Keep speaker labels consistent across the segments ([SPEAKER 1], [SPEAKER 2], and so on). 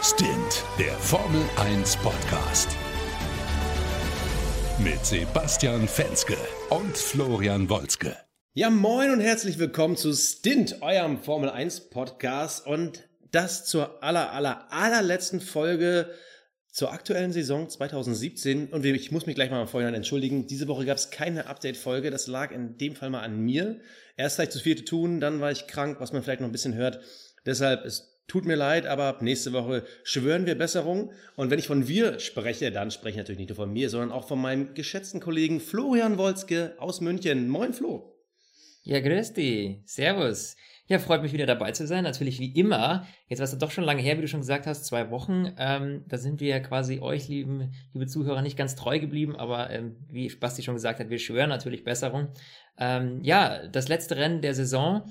[SPEAKER 1] Stint, der Formel 1 Podcast. Mit Sebastian Fenske und Florian Wolzke.
[SPEAKER 2] Ja, moin und herzlich willkommen zu Stint, eurem Formel 1 Podcast und das zur aller, aller, allerletzten Folge zur aktuellen Saison 2017. Und ich muss mich gleich mal vorhin entschuldigen. Diese Woche gab es keine Update-Folge. Das lag in dem Fall mal an mir. Erst gleich zu viel zu tun, dann war ich krank, was man vielleicht noch ein bisschen hört. Deshalb, es tut mir leid, aber nächste Woche schwören wir Besserung. Und wenn ich von wir spreche, dann spreche ich natürlich nicht nur von mir, sondern auch von meinem geschätzten Kollegen Florian Wolzke aus München. Moin, Flo.
[SPEAKER 3] Ja, grüß dich. Servus. Ja, freut mich wieder dabei zu sein. Natürlich wie immer. Jetzt war es doch schon lange her, wie du schon gesagt hast, zwei Wochen. Ähm, da sind wir quasi euch, lieben, liebe Zuhörer, nicht ganz treu geblieben, aber ähm, wie Basti schon gesagt hat, wir schwören natürlich Besserung. Ähm, ja, das letzte Rennen der Saison.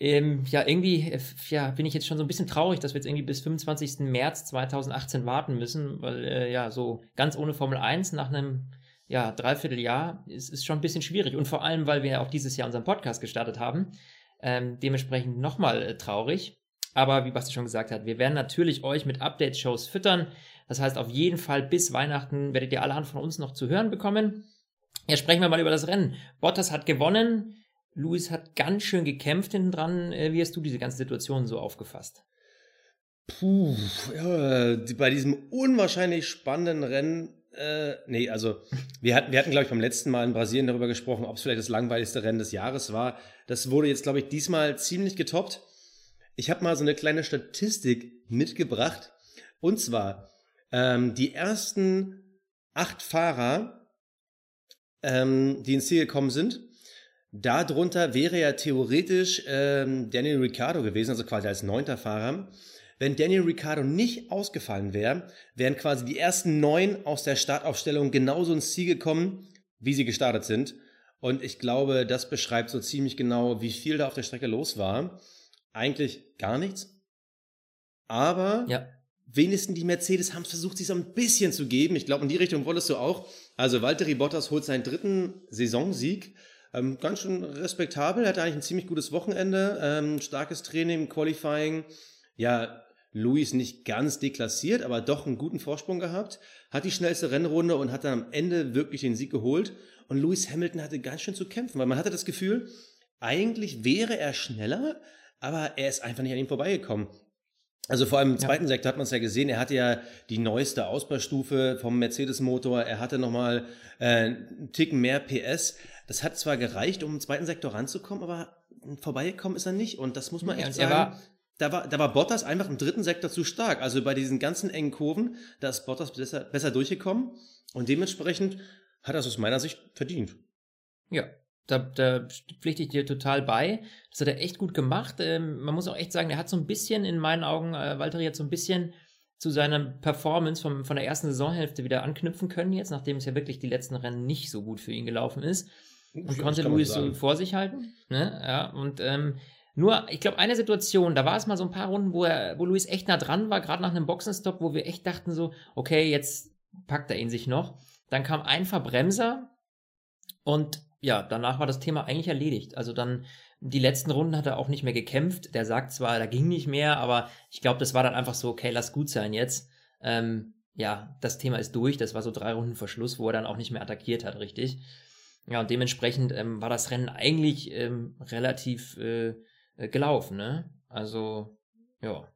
[SPEAKER 3] Ähm, ja, irgendwie äh, ja, bin ich jetzt schon so ein bisschen traurig, dass wir jetzt irgendwie bis 25. März 2018 warten müssen, weil äh, ja, so ganz ohne Formel 1 nach einem ja, Dreivierteljahr ist, ist schon ein bisschen schwierig. Und vor allem, weil wir auch dieses Jahr unseren Podcast gestartet haben. Ähm, dementsprechend nochmal äh, traurig. Aber wie Basti schon gesagt hat, wir werden natürlich euch mit Update-Shows füttern. Das heißt, auf jeden Fall bis Weihnachten werdet ihr allerhand von uns noch zu hören bekommen. Ja, sprechen wir mal über das Rennen. Bottas hat gewonnen. Luis hat ganz schön gekämpft hinten dran. Äh, wie hast du diese ganze Situation so aufgefasst?
[SPEAKER 2] Puh, ja, bei diesem unwahrscheinlich spannenden Rennen, äh, nee, also wir hatten, wir hatten, glaube ich, beim letzten Mal in Brasilien darüber gesprochen, ob es vielleicht das langweiligste Rennen des Jahres war. Das wurde jetzt, glaube ich, diesmal ziemlich getoppt. Ich habe mal so eine kleine Statistik mitgebracht. Und zwar ähm, die ersten acht Fahrer, ähm, die ins Ziel gekommen sind, Darunter wäre ja theoretisch ähm, Daniel Ricciardo gewesen, also quasi als neunter Fahrer. Wenn Daniel Ricciardo nicht ausgefallen wäre, wären quasi die ersten neun aus der Startaufstellung genauso ins Ziel gekommen, wie sie gestartet sind. Und ich glaube, das beschreibt so ziemlich genau, wie viel da auf der Strecke los war. Eigentlich gar nichts. Aber ja. wenigstens die Mercedes haben versucht, sich so ein bisschen zu geben. Ich glaube, in die Richtung wolltest du auch. Also Valtteri Bottas holt seinen dritten Saisonsieg. Ähm, ganz schön respektabel, er hatte eigentlich ein ziemlich gutes Wochenende, ähm, starkes Training, Qualifying. Ja, Luis nicht ganz deklassiert, aber doch einen guten Vorsprung gehabt, hat die schnellste Rennrunde und hat dann am Ende wirklich den Sieg geholt. Und Lewis Hamilton hatte ganz schön zu kämpfen, weil man hatte das Gefühl, eigentlich wäre er schneller, aber er ist einfach nicht an ihm vorbeigekommen. Also vor allem im zweiten ja. Sektor hat man es ja gesehen, er hatte ja die neueste Ausbaustufe vom Mercedes-Motor, er hatte nochmal äh, einen Ticken mehr PS. Das hat zwar gereicht, um im zweiten Sektor ranzukommen, aber vorbeigekommen ist er nicht. Und das muss man ja, echt sagen. War, da war, da war Bottas einfach im dritten Sektor zu stark. Also bei diesen ganzen engen Kurven, da ist Bottas besser, besser durchgekommen. Und dementsprechend hat er es aus meiner Sicht verdient.
[SPEAKER 3] Ja, da, da pflichte ich dir total bei. Das hat er echt gut gemacht. Ähm, man muss auch echt sagen, er hat so ein bisschen, in meinen Augen, äh, Walter hat so ein bisschen zu seiner Performance vom, von der ersten Saisonhälfte wieder anknüpfen können jetzt, nachdem es ja wirklich die letzten Rennen nicht so gut für ihn gelaufen ist. Und konnte Luis so vor sich halten. Ne? Ja, und ähm, nur, ich glaube, eine Situation, da war es mal so ein paar Runden, wo, er, wo Luis echt nah dran war, gerade nach einem Boxenstopp, wo wir echt dachten so, okay, jetzt packt er ihn sich noch. Dann kam ein Verbremser und ja, danach war das Thema eigentlich erledigt. Also dann die letzten Runden hat er auch nicht mehr gekämpft. Der sagt zwar, da ging nicht mehr, aber ich glaube, das war dann einfach so, okay, lass gut sein jetzt. Ähm, ja, das Thema ist durch. Das war so drei Runden Verschluss, wo er dann auch nicht mehr attackiert hat, richtig. Ja, und dementsprechend ähm, war das Rennen eigentlich ähm, relativ äh, äh gelaufen, ne? Also, ja,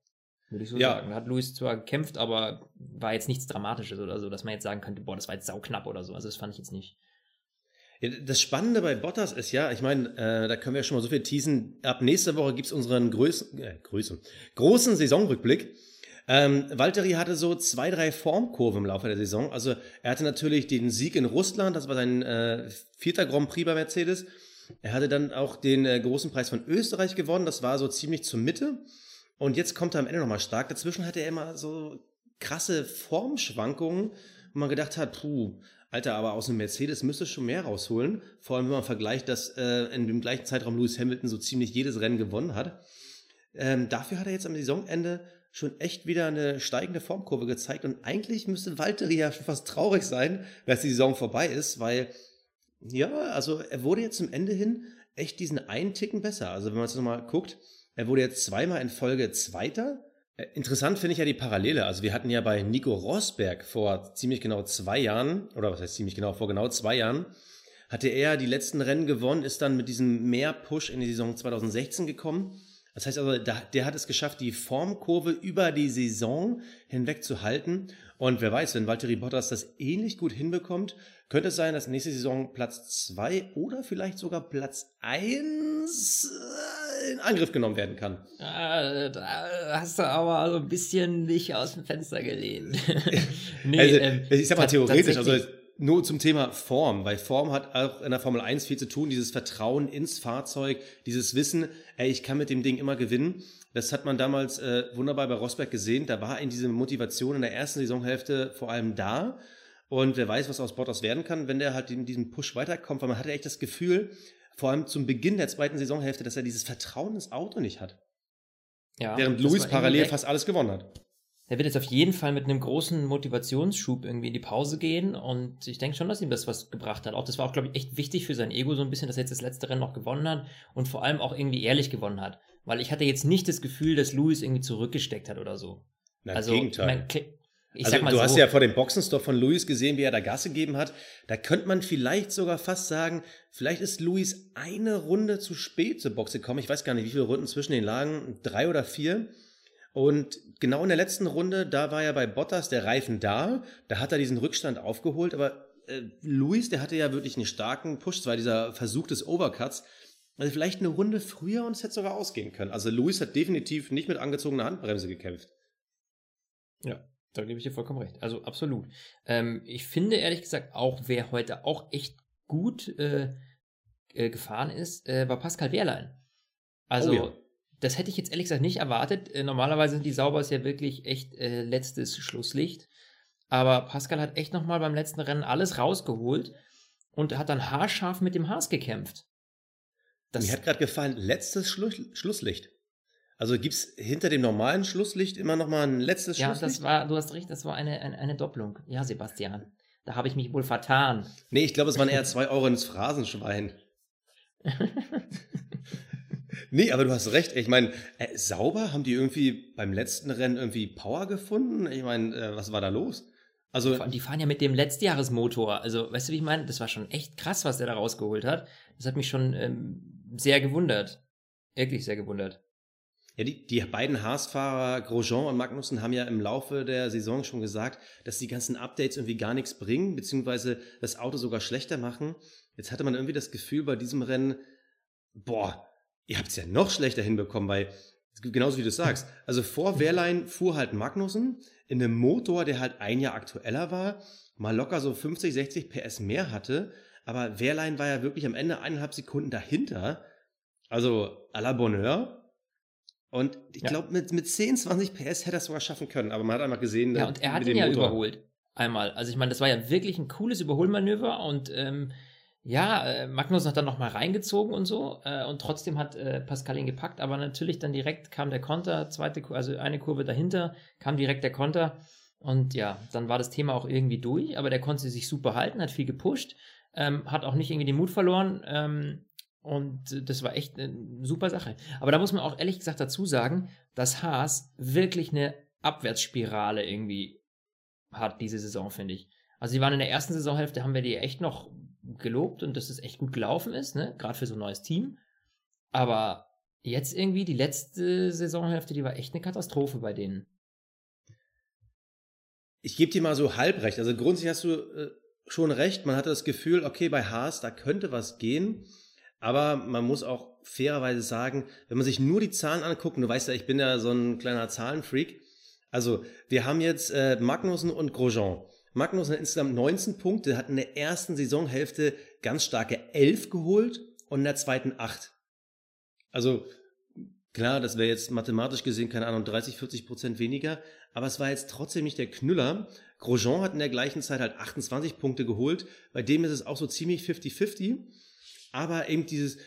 [SPEAKER 3] würde ich so ja. sagen. Hat Luis zwar gekämpft, aber war jetzt nichts Dramatisches oder so, dass man jetzt sagen könnte, boah, das war jetzt sauknapp oder so. Also das fand ich jetzt nicht.
[SPEAKER 2] Das Spannende bei Bottas ist ja, ich meine, äh, da können wir ja schon mal so viel teasen. Ab nächster Woche gibt es unseren größten, äh, Größe, großen Saisonrückblick. Ähm, Valtteri hatte so zwei, drei Formkurven im Laufe der Saison. Also er hatte natürlich den Sieg in Russland, das war sein äh, vierter Grand Prix bei Mercedes. Er hatte dann auch den äh, großen Preis von Österreich gewonnen, das war so ziemlich zur Mitte. Und jetzt kommt er am Ende nochmal stark. Dazwischen hatte er immer so krasse Formschwankungen, wo man gedacht hat, puh, Alter, aber aus einem Mercedes müsste schon mehr rausholen. Vor allem, wenn man vergleicht, dass äh, in dem gleichen Zeitraum Lewis Hamilton so ziemlich jedes Rennen gewonnen hat. Ähm, dafür hat er jetzt am Saisonende schon echt wieder eine steigende Formkurve gezeigt. Und eigentlich müsste Valtteri ja schon fast traurig sein, dass die Saison vorbei ist, weil, ja, also er wurde jetzt zum Ende hin echt diesen einen Ticken besser. Also wenn man jetzt nochmal guckt, er wurde jetzt zweimal in Folge Zweiter Äh, interessant finde ich ja die Parallele. Also wir hatten ja bei Nico Rosberg vor ziemlich genau zwei Jahren, oder was heißt ziemlich genau, vor genau zwei Jahren, hatte er die letzten Rennen gewonnen, ist dann mit diesem Mehr-Push in die Saison 2016 gekommen. Das heißt also, der hat es geschafft, die Formkurve über die Saison hinweg zu halten. Und wer weiß, wenn Valtteri Bottas das ähnlich gut hinbekommt, könnte es sein, dass nächste Saison Platz zwei oder vielleicht sogar Platz eins äh, in Angriff genommen werden kann.
[SPEAKER 3] Ah, da hast du aber so ein bisschen nicht aus dem Fenster gelehnt.
[SPEAKER 2] nee, also, ähm, ich sag mal theoretisch, also nur zum Thema Form, weil Form hat auch in der Formel 1 viel zu tun, dieses Vertrauen ins Fahrzeug, dieses Wissen, ey, ich kann mit dem Ding immer gewinnen. Das hat man damals äh, wunderbar bei Rosberg gesehen. Da war in diese Motivation in der ersten Saisonhälfte vor allem da. Und wer weiß, was aus Bottas werden kann, wenn der halt in diesem Push weiterkommt, weil man hatte echt das Gefühl, vor allem zum Beginn der zweiten Saisonhälfte, dass er dieses Vertrauen ins Auto nicht hat. Ja, Während Luis parallel fast alles gewonnen hat.
[SPEAKER 3] Er wird jetzt auf jeden Fall mit einem großen Motivationsschub irgendwie in die Pause gehen und ich denke schon, dass ihm das was gebracht hat. Auch das war auch, glaube ich, echt wichtig für sein Ego so ein bisschen, dass er jetzt das letzte Rennen noch gewonnen hat und vor allem auch irgendwie ehrlich gewonnen hat. Weil ich hatte jetzt nicht das Gefühl, dass Louis irgendwie zurückgesteckt hat oder so.
[SPEAKER 2] Na, also, Gegenteil. Mein, ich also, du so, hast ja vor dem Boxenstopp von Luis gesehen, wie er da Gas gegeben hat. Da könnte man vielleicht sogar fast sagen, vielleicht ist Luis eine Runde zu spät zur Box gekommen. Ich weiß gar nicht, wie viele Runden zwischen den lagen. Drei oder vier. Und genau in der letzten Runde, da war ja bei Bottas der Reifen da, da hat er diesen Rückstand aufgeholt, aber äh, Luis, der hatte ja wirklich einen starken Push, zwar dieser Versuch des Overcuts, also vielleicht eine Runde früher und es hätte sogar ausgehen können. Also Luis hat definitiv nicht mit angezogener Handbremse gekämpft.
[SPEAKER 3] Ja, da gebe ich dir vollkommen recht. Also absolut. Ähm, ich finde ehrlich gesagt auch, wer heute auch echt gut äh, äh, gefahren ist, äh, war Pascal Wehrlein. Also oh ja das hätte ich jetzt ehrlich gesagt nicht erwartet. Äh, normalerweise sind die Saubers ja wirklich echt äh, letztes Schlusslicht. Aber Pascal hat echt nochmal beim letzten Rennen alles rausgeholt und hat dann haarscharf mit dem Haas gekämpft.
[SPEAKER 2] Das Mir hat gerade gefallen, letztes Schlu Schlusslicht. Also gibt es hinter dem normalen Schlusslicht immer nochmal ein letztes
[SPEAKER 3] ja,
[SPEAKER 2] Schlusslicht?
[SPEAKER 3] Ja, das war, du hast recht, das war eine, eine, eine Doppelung. Ja, Sebastian. Da habe ich mich wohl vertan.
[SPEAKER 2] Nee, ich glaube, es waren eher zwei Euro ins Phrasenschwein. Nee, aber du hast recht. Ich meine, äh, sauber haben die irgendwie beim letzten Rennen irgendwie Power gefunden? Ich meine, äh, was war da los?
[SPEAKER 3] Also, die fahren ja mit dem Letztjahresmotor. Also, weißt du, wie ich meine? Das war schon echt krass, was der da rausgeholt hat. Das hat mich schon ähm, sehr gewundert. Wirklich sehr gewundert.
[SPEAKER 2] Ja, die, die beiden Haas-Fahrer Grosjean und Magnussen haben ja im Laufe der Saison schon gesagt, dass die ganzen Updates irgendwie gar nichts bringen, beziehungsweise das Auto sogar schlechter machen. Jetzt hatte man irgendwie das Gefühl bei diesem Rennen, boah, ihr habt es ja noch schlechter hinbekommen, weil, genauso wie du sagst, also vor Wehrlein fuhr halt Magnussen in einem Motor, der halt ein Jahr aktueller war, mal locker so 50, 60 PS mehr hatte, aber Wehrlein war ja wirklich am Ende eineinhalb Sekunden dahinter, also à la Bonheur. Und ich ja. glaube, mit, mit 10, 20 PS hätte er es sogar schaffen können, aber man hat einfach gesehen,
[SPEAKER 3] ja, und er hat ihn ja Motor. überholt. Einmal. Also ich meine, das war ja wirklich ein cooles Überholmanöver und ähm, ja, äh, Magnus hat dann nochmal reingezogen und so äh, und trotzdem hat äh, Pascal ihn gepackt, aber natürlich dann direkt kam der Konter, zweite, also eine Kurve dahinter, kam direkt der Konter und ja, dann war das Thema auch irgendwie durch, aber der konnte sich super halten, hat viel gepusht, ähm, hat auch nicht irgendwie den Mut verloren ähm, und das war echt eine super Sache. Aber da muss man auch ehrlich gesagt dazu sagen, dass Haas wirklich eine Abwärtsspirale irgendwie hat diese Saison, finde ich. Also sie waren in der ersten Saisonhälfte, haben wir die echt noch gelobt und dass es echt gut gelaufen ist, ne? gerade für so ein neues Team. Aber jetzt irgendwie die letzte Saisonhälfte, die war echt eine Katastrophe bei denen.
[SPEAKER 2] Ich gebe dir mal so halb recht. Also grundsätzlich hast du äh, schon recht. Man hatte das Gefühl, okay, bei Haas, da könnte was gehen. Aber man muss auch fairerweise sagen, wenn man sich nur die Zahlen anguckt, du weißt ja, ich bin ja so ein kleiner Zahlenfreak. Also, wir haben jetzt äh, Magnussen und Grosjean. Magnus hat insgesamt 19 Punkte, hat in der ersten Saisonhälfte ganz starke 11 geholt und in der zweiten 8. Also klar, das wäre jetzt mathematisch gesehen, keine Ahnung, 30, 40 Prozent weniger, aber es war jetzt trotzdem nicht der Knüller. Grosjean hat in der gleichen Zeit halt 28 Punkte geholt, bei dem ist es auch so ziemlich 50-50, aber eben dieses,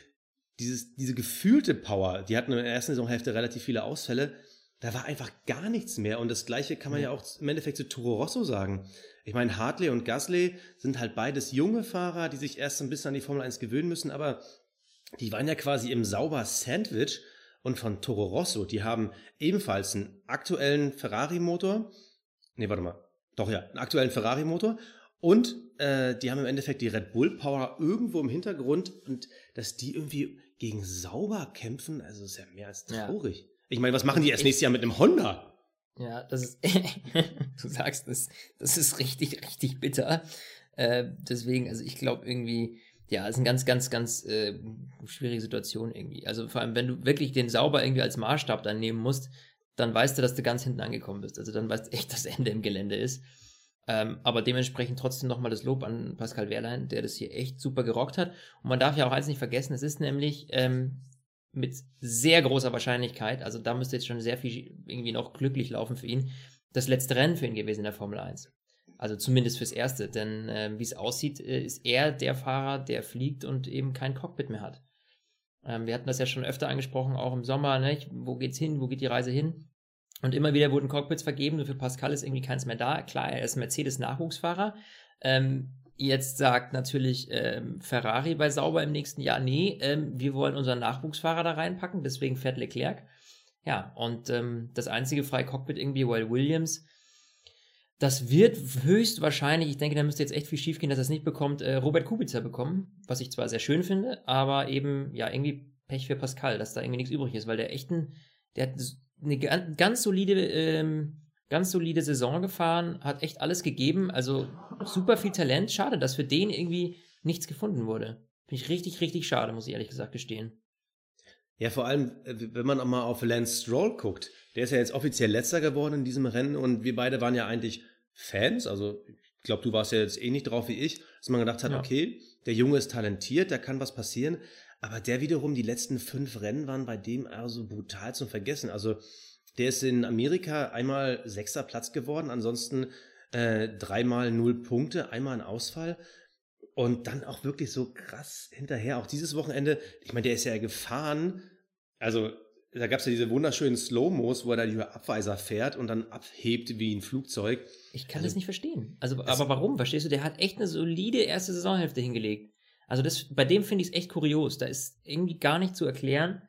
[SPEAKER 2] dieses, diese gefühlte Power, die hatten in der ersten Saisonhälfte relativ viele Ausfälle, da war einfach gar nichts mehr. Und das Gleiche kann man ja, ja auch im Endeffekt zu Toro Rosso sagen. Ich meine, Hartley und Gasly sind halt beides junge Fahrer, die sich erst ein bisschen an die Formel 1 gewöhnen müssen, aber die waren ja quasi im sauber Sandwich. und von Toro Rosso. Die haben ebenfalls einen aktuellen Ferrari-Motor. Nee, warte mal. Doch ja, einen aktuellen Ferrari-Motor. Und äh, die haben im Endeffekt die Red Bull Power irgendwo im Hintergrund und dass die irgendwie gegen Sauber kämpfen, also ist ja mehr als traurig. Ja. Ich meine, was machen die erst nächstes Jahr mit einem Honda?
[SPEAKER 3] Ja, das ist, du sagst, das, das ist richtig, richtig bitter. Äh, deswegen, also ich glaube irgendwie, ja, ist eine ganz, ganz, ganz äh, schwierige Situation irgendwie. Also vor allem, wenn du wirklich den Sauber irgendwie als Maßstab dann nehmen musst, dann weißt du, dass du ganz hinten angekommen bist. Also dann weißt du echt, dass Ende im Gelände ist. Ähm, aber dementsprechend trotzdem nochmal das Lob an Pascal Wehrlein, der das hier echt super gerockt hat. Und man darf ja auch eins nicht vergessen, es ist nämlich ähm, mit sehr großer Wahrscheinlichkeit, also da müsste jetzt schon sehr viel irgendwie noch glücklich laufen für ihn, das letzte Rennen für ihn gewesen in der Formel 1. Also zumindest fürs Erste, denn äh, wie es aussieht, äh, ist er der Fahrer, der fliegt und eben kein Cockpit mehr hat. Ähm, wir hatten das ja schon öfter angesprochen, auch im Sommer, ne? wo geht's hin, wo geht die Reise hin? Und immer wieder wurden Cockpits vergeben, für Pascal ist irgendwie keins mehr da. Klar, er ist Mercedes-Nachwuchsfahrer. Ähm, jetzt sagt natürlich ähm, Ferrari bei Sauber im nächsten Jahr, nee, ähm, wir wollen unseren Nachwuchsfahrer da reinpacken, deswegen fährt Leclerc. Ja, und ähm, das einzige freie Cockpit irgendwie, weil Williams, das wird höchstwahrscheinlich, ich denke, da müsste jetzt echt viel schief gehen, dass er es nicht bekommt, äh, Robert Kubica bekommen, was ich zwar sehr schön finde, aber eben, ja, irgendwie Pech für Pascal, dass da irgendwie nichts übrig ist, weil der echten, der hat eine ganz solide, ähm, ganz solide Saison gefahren, hat echt alles gegeben, also super viel Talent. Schade, dass für den irgendwie nichts gefunden wurde. Finde ich richtig, richtig schade, muss ich ehrlich gesagt gestehen.
[SPEAKER 2] Ja, vor allem, äh, wenn man auch mal auf Lance Stroll guckt, der ist ja jetzt offiziell letzter geworden in diesem Rennen und wir beide waren ja eigentlich Fans, also ich glaube, du warst ja jetzt eh nicht drauf wie ich, dass man gedacht hat, ja. okay, der Junge ist talentiert, da kann was passieren, aber der wiederum, die letzten fünf Rennen waren bei dem also brutal zum Vergessen. Also der ist in Amerika einmal sechster Platz geworden, ansonsten äh, dreimal null Punkte, einmal ein Ausfall. Und dann auch wirklich so krass hinterher. Auch dieses Wochenende, ich meine, der ist ja gefahren. Also, da gab es ja diese wunderschönen Slow-Mos, wo er da die Abweiser fährt und dann abhebt wie ein Flugzeug.
[SPEAKER 3] Ich kann also, das nicht verstehen. Also, aber warum? Verstehst du? Der hat echt eine solide erste Saisonhälfte hingelegt. Also das, bei dem finde ich es echt kurios. Da ist irgendwie gar nicht zu erklären,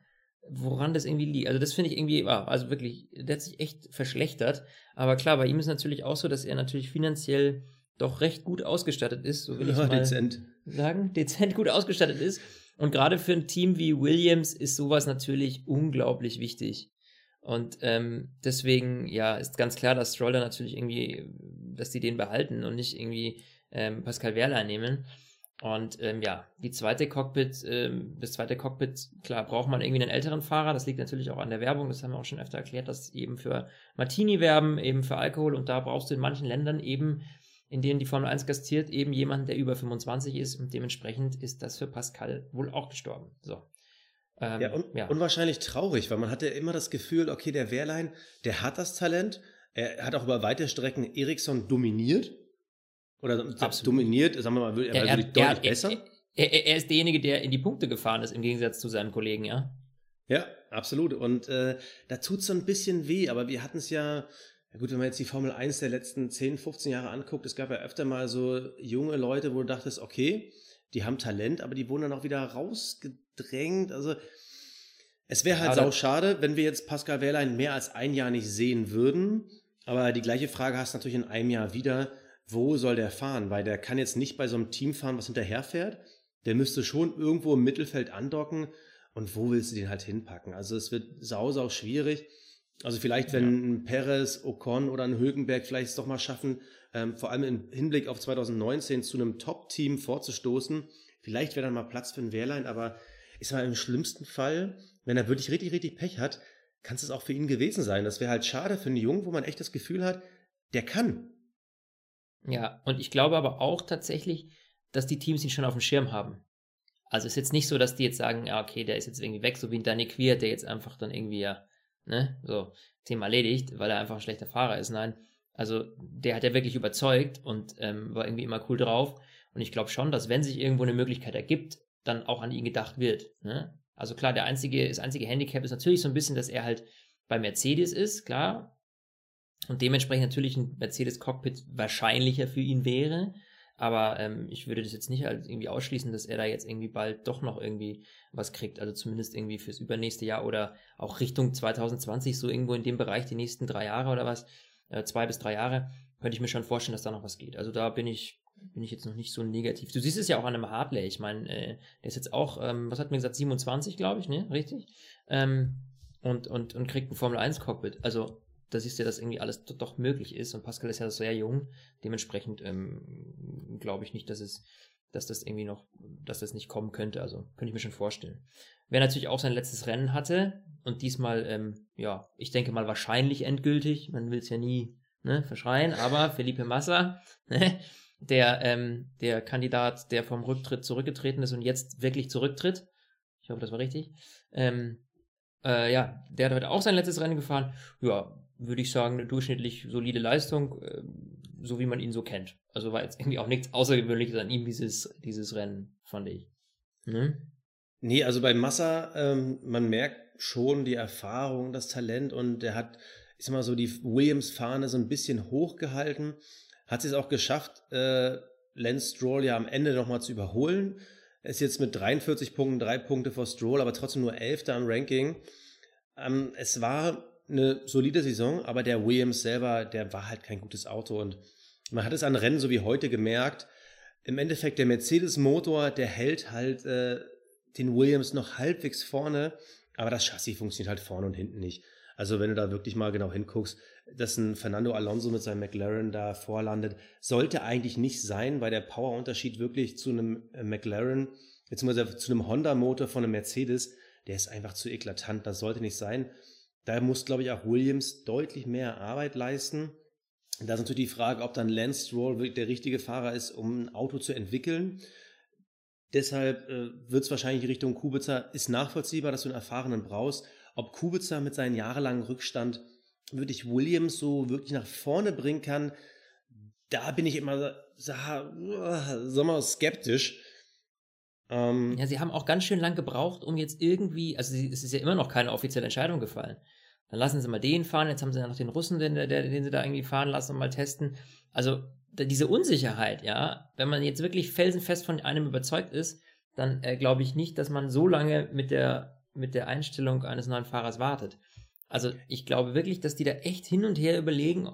[SPEAKER 3] woran das irgendwie liegt. Also das finde ich irgendwie, also wirklich, der hat sich echt verschlechtert. Aber klar, bei ihm ist natürlich auch so, dass er natürlich finanziell doch recht gut ausgestattet ist, so will ich ja, mal dezent. sagen, dezent gut ausgestattet ist. Und gerade für ein Team wie Williams ist sowas natürlich unglaublich wichtig. Und ähm, deswegen, ja, ist ganz klar, dass Stroller natürlich irgendwie, dass die den behalten und nicht irgendwie ähm, Pascal Wehrlein nehmen. Und ähm, ja, die zweite Cockpit, ähm, das zweite Cockpit, klar, braucht man irgendwie einen älteren Fahrer. Das liegt natürlich auch an der Werbung. Das haben wir auch schon öfter erklärt, dass eben für Martini werben, eben für Alkohol. Und da brauchst du in manchen Ländern eben, in denen die Formel 1 gastiert, eben jemanden, der über 25 ist. Und dementsprechend ist das für Pascal wohl auch gestorben. So.
[SPEAKER 2] Ähm, ja, un ja, unwahrscheinlich traurig, weil man hatte immer das Gefühl, okay, der Wehrlein, der hat das Talent. Er hat auch über weite Strecken Ericsson dominiert oder Absolut. dominiert, sagen wir mal, er, er, deutlich er, besser.
[SPEAKER 3] Er, er, ist derjenige, der in die Punkte gefahren ist, im Gegensatz zu seinem Kollegen, ja?
[SPEAKER 2] Ja, absolut. Und äh, da tut es so ein bisschen weh, aber wir hatten es ja, ja gut, wenn man jetzt die Formel 1 der letzten 10, 15 Jahre anguckt, es gab ja öfter mal so junge Leute, wo du dachtest, okay, die haben Talent, aber die wurden dann auch wieder rausgedrängt. Also es wäre halt sau schade, wenn wir jetzt Pascal Wehrlein mehr als ein Jahr nicht sehen würden. Aber die gleiche Frage hast du natürlich in einem Jahr wieder wo soll der fahren? Weil der kann jetzt nicht bei so einem Team fahren, was hinterherfährt. Der müsste schon irgendwo im Mittelfeld andocken. Und wo willst du den halt hinpacken? Also es wird sau, sau schwierig. Also vielleicht, wenn ja. ein Perez, Ocon oder ein Hülkenberg vielleicht es doch mal schaffen, ähm, vor allem im Hinblick auf 2019 zu einem Top-Team vorzustoßen, vielleicht wäre dann mal Platz für ein Wehrlein, aber ist mal im schlimmsten Fall, wenn er wirklich richtig, richtig Pech hat, kann es auch für ihn gewesen sein. Das wäre halt schade für einen Jungen, wo man echt das Gefühl hat, der kann.
[SPEAKER 3] Ja, und ich glaube aber auch tatsächlich, dass die Teams ihn schon auf dem Schirm haben. Also ist jetzt nicht so, dass die jetzt sagen, ja, okay, der ist jetzt irgendwie weg, so wie ein Danny Queer, der jetzt einfach dann irgendwie ja, ne, so, Thema erledigt, weil er einfach ein schlechter Fahrer ist. Nein, also der hat ja wirklich überzeugt und ähm, war irgendwie immer cool drauf. Und ich glaube schon, dass wenn sich irgendwo eine Möglichkeit ergibt, dann auch an ihn gedacht wird. Ne? Also klar, der einzige, das einzige Handicap ist natürlich so ein bisschen, dass er halt bei Mercedes ist, klar, und dementsprechend natürlich ein Mercedes-Cockpit wahrscheinlicher für ihn wäre. Aber ähm, ich würde das jetzt nicht als irgendwie ausschließen, dass er da jetzt irgendwie bald doch noch irgendwie was kriegt. Also zumindest irgendwie fürs übernächste Jahr oder auch Richtung 2020, so irgendwo in dem Bereich, die nächsten drei Jahre oder was, äh, zwei bis drei Jahre, könnte ich mir schon vorstellen, dass da noch was geht. Also da bin ich, bin ich jetzt noch nicht so negativ. Du siehst es ja auch an einem Hartley. Ich meine, äh, der ist jetzt auch, ähm, was hat mir gesagt, 27, glaube ich, ne? Richtig? Ähm, und, und, und kriegt ein Formel 1 Cockpit. Also da siehst du, dass irgendwie alles doch möglich ist. Und Pascal ist ja sehr jung. Dementsprechend ähm, glaube ich nicht, dass es, dass das irgendwie noch, dass das nicht kommen könnte. Also könnte ich mir schon vorstellen. Wer natürlich auch sein letztes Rennen hatte und diesmal, ähm, ja, ich denke mal wahrscheinlich endgültig. Man will es ja nie ne, verschreien, aber Felipe Massa, ne, der, ähm, der Kandidat, der vom Rücktritt zurückgetreten ist und jetzt wirklich zurücktritt. Ich hoffe, das war richtig. Ähm, äh, ja, der hat heute auch sein letztes Rennen gefahren. Ja, würde ich sagen, eine durchschnittlich solide Leistung, äh, so wie man ihn so kennt. Also war jetzt irgendwie auch nichts Außergewöhnliches an ihm, dieses, dieses Rennen, fand ich.
[SPEAKER 2] Hm? Nee, also bei Massa, ähm, man merkt schon die Erfahrung, das Talent und er hat, ich sag mal so, die Williams-Fahne so ein bisschen hochgehalten, hat es auch geschafft, äh, Lance Stroll ja am Ende nochmal zu überholen. Er ist jetzt mit 43 Punkten, drei Punkte vor Stroll, aber trotzdem nur Elfter im Ranking. Ähm, es war eine solide Saison, aber der Williams selber, der war halt kein gutes Auto und man hat es an Rennen so wie heute gemerkt. Im Endeffekt, der Mercedes-Motor, der hält halt äh, den Williams noch halbwegs vorne, aber das Chassis funktioniert halt vorne und hinten nicht. Also wenn du da wirklich mal genau hinguckst, dass ein Fernando Alonso mit seinem McLaren da vorlandet, sollte eigentlich nicht sein, weil der Powerunterschied wirklich zu einem äh, McLaren, beziehungsweise zu einem Honda-Motor von einem Mercedes, der ist einfach zu eklatant. Das sollte nicht sein. Da muss, glaube ich, auch Williams deutlich mehr Arbeit leisten. Da ist natürlich die Frage, ob dann Lance Stroll wirklich der richtige Fahrer ist, um ein Auto zu entwickeln. Deshalb äh, wird es wahrscheinlich in Richtung Kubica, ist nachvollziehbar, dass du einen Erfahrenen brauchst. Ob Kubica mit seinem jahrelangen Rückstand wirklich Williams so wirklich nach vorne bringen kann, da bin ich immer, sag mal, skeptisch.
[SPEAKER 3] Ähm, ja, sie haben auch ganz schön lang gebraucht, um jetzt irgendwie, also es ist ja immer noch keine offizielle Entscheidung gefallen. Dann lassen sie mal den fahren, jetzt haben sie ja noch den Russen, den, den, den sie da irgendwie fahren lassen und mal testen. Also diese Unsicherheit, ja, wenn man jetzt wirklich felsenfest von einem überzeugt ist, dann äh, glaube ich nicht, dass man so lange mit der, mit der Einstellung eines neuen Fahrers wartet. Also ich glaube wirklich, dass die da echt hin und her überlegen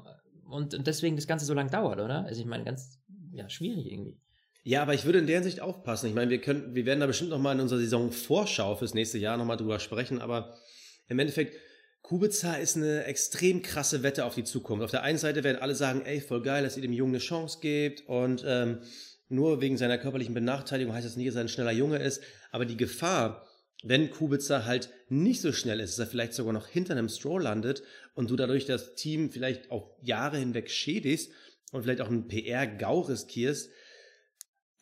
[SPEAKER 3] und, und deswegen das Ganze so lang dauert, oder? Also ich meine, ganz, ja, schwierig irgendwie.
[SPEAKER 2] Ja, aber ich würde in der Hinsicht aufpassen. Ich meine, wir können, wir werden da bestimmt noch mal in unserer Saison Vorschau fürs nächste Jahr noch mal drüber sprechen, aber im Endeffekt, Kubica ist eine extrem krasse Wette auf die Zukunft. Auf der einen Seite werden alle sagen, ey, voll geil, dass ihr dem Jungen eine Chance gebt und ähm, nur wegen seiner körperlichen Benachteiligung heißt das nicht, dass er ein schneller Junge ist, aber die Gefahr, wenn Kubica halt nicht so schnell ist, dass er vielleicht sogar noch hinter einem Stroll landet und du dadurch das Team vielleicht auch Jahre hinweg schädigst und vielleicht auch einen PR-GAU riskierst,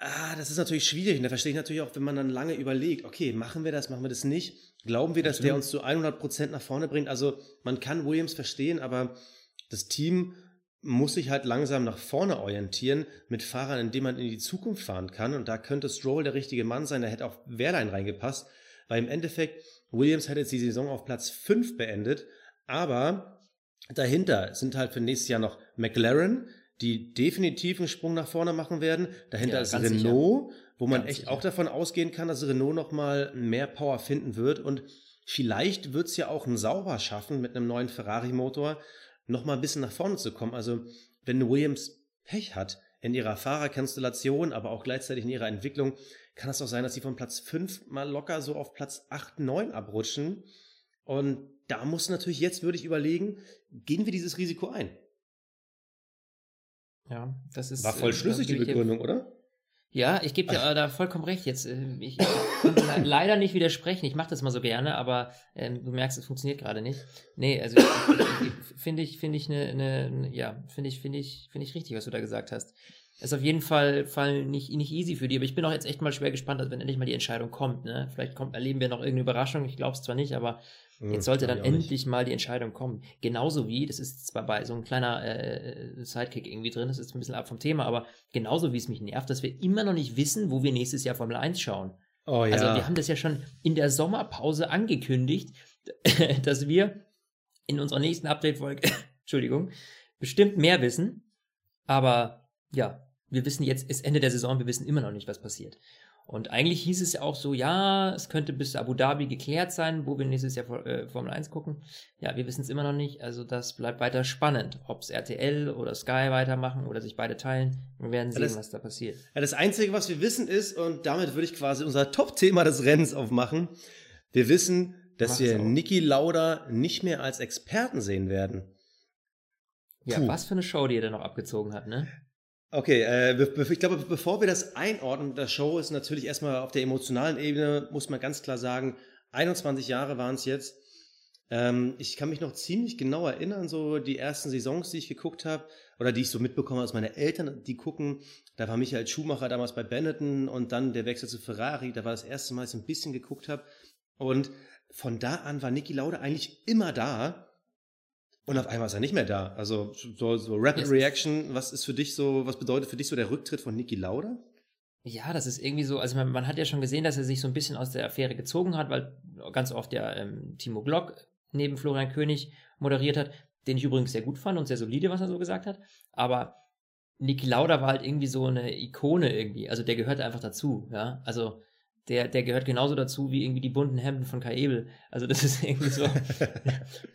[SPEAKER 2] Ah, das ist natürlich schwierig. Und da verstehe ich natürlich auch, wenn man dann lange überlegt, okay, machen wir das, machen wir das nicht? Glauben wir, dass der uns zu 100 Prozent nach vorne bringt? Also, man kann Williams verstehen, aber das Team muss sich halt langsam nach vorne orientieren mit Fahrern, in denen man in die Zukunft fahren kann. Und da könnte Stroll der richtige Mann sein. Da hätte auch Wehrlein reingepasst. Weil im Endeffekt, Williams hat jetzt die Saison auf Platz 5 beendet. Aber dahinter sind halt für nächstes Jahr noch McLaren, die definitiv einen Sprung nach vorne machen werden. Dahinter ja, ist Renault, sicher. wo man ganz echt sicher. auch davon ausgehen kann, dass Renault noch mal mehr Power finden wird und vielleicht wird es ja auch ein Sauber schaffen mit einem neuen Ferrari-Motor noch mal ein bisschen nach vorne zu kommen. Also wenn Williams Pech hat in ihrer Fahrerkonstellation, aber auch gleichzeitig in ihrer Entwicklung, kann es doch sein, dass sie von Platz 5 mal locker so auf Platz 8, 9 abrutschen. Und da muss natürlich jetzt, würde ich überlegen, gehen wir dieses Risiko ein?
[SPEAKER 3] Ja, das ist.
[SPEAKER 2] War voll äh, schlüssig, die Begründung, oder?
[SPEAKER 3] Ja, ich gebe dir Ach. da vollkommen recht. Jetzt, äh, ich, kann leider nicht widersprechen. Ich mache das mal so gerne, aber ähm, du merkst, es funktioniert gerade nicht. Nee, also finde ich, finde ich eine, eine, ja, finde ich, finde ich, finde ich richtig, was du da gesagt hast. Ist auf jeden Fall, Fall nicht, nicht easy für die, aber ich bin auch jetzt echt mal schwer gespannt, wenn endlich mal die Entscheidung kommt. Ne? Vielleicht kommt, erleben wir noch irgendeine Überraschung. Ich glaube es zwar nicht, aber Jetzt sollte dann endlich nicht. mal die Entscheidung kommen. Genauso wie, das ist zwar bei so ein kleiner äh, Sidekick irgendwie drin, das ist ein bisschen ab vom Thema, aber genauso wie es mich nervt, dass wir immer noch nicht wissen, wo wir nächstes Jahr Formel 1 schauen. Oh, ja. Also wir haben das ja schon in der Sommerpause angekündigt, dass wir in unserer nächsten Update-Folge, Entschuldigung, bestimmt mehr wissen. Aber ja, wir wissen jetzt, ist Ende der Saison, wir wissen immer noch nicht, was passiert. Und eigentlich hieß es ja auch so, ja, es könnte bis Abu Dhabi geklärt sein, wo wir nächstes Jahr äh, Formel 1 gucken. Ja, wir wissen es immer noch nicht. Also das bleibt weiter spannend. Ob es RTL oder Sky weitermachen oder sich beide teilen. Wir werden sehen, das, was da passiert.
[SPEAKER 2] Ja, das Einzige, was wir wissen ist, und damit würde ich quasi unser Top-Thema des Rennens aufmachen. Wir wissen, dass Mach's wir auch. Niki Lauda nicht mehr als Experten sehen werden.
[SPEAKER 3] Ja, Puh. was für eine Show, die er da noch abgezogen hat, ne?
[SPEAKER 2] Okay, äh, ich glaube, bevor wir das einordnen, das Show ist natürlich erstmal auf der emotionalen Ebene, muss man ganz klar sagen, 21 Jahre waren es jetzt. Ähm, ich kann mich noch ziemlich genau erinnern, so die ersten Saisons, die ich geguckt habe, oder die ich so mitbekommen habe, dass meine Eltern die gucken. Da war Michael Schumacher damals bei Benetton und dann der Wechsel zu Ferrari. Da war das erste Mal, dass ich ein bisschen geguckt habe. Und von da an war Niki Lauda eigentlich immer da. Und auf einmal ist er nicht mehr da. Also so, so Rapid Reaction, was ist für dich so, was bedeutet für dich so der Rücktritt von Niki Lauda?
[SPEAKER 3] Ja, das ist irgendwie so, also man, man, hat ja schon gesehen, dass er sich so ein bisschen aus der Affäre gezogen hat, weil ganz oft ja ähm, Timo Glock neben Florian König moderiert hat, den ich übrigens sehr gut fand und sehr solide, was er so gesagt hat. Aber Niki Lauda war halt irgendwie so eine Ikone irgendwie. Also der gehört einfach dazu, ja. Also der, der gehört genauso dazu wie irgendwie die bunten Hemden von Kai Ebel. Also das ist irgendwie so,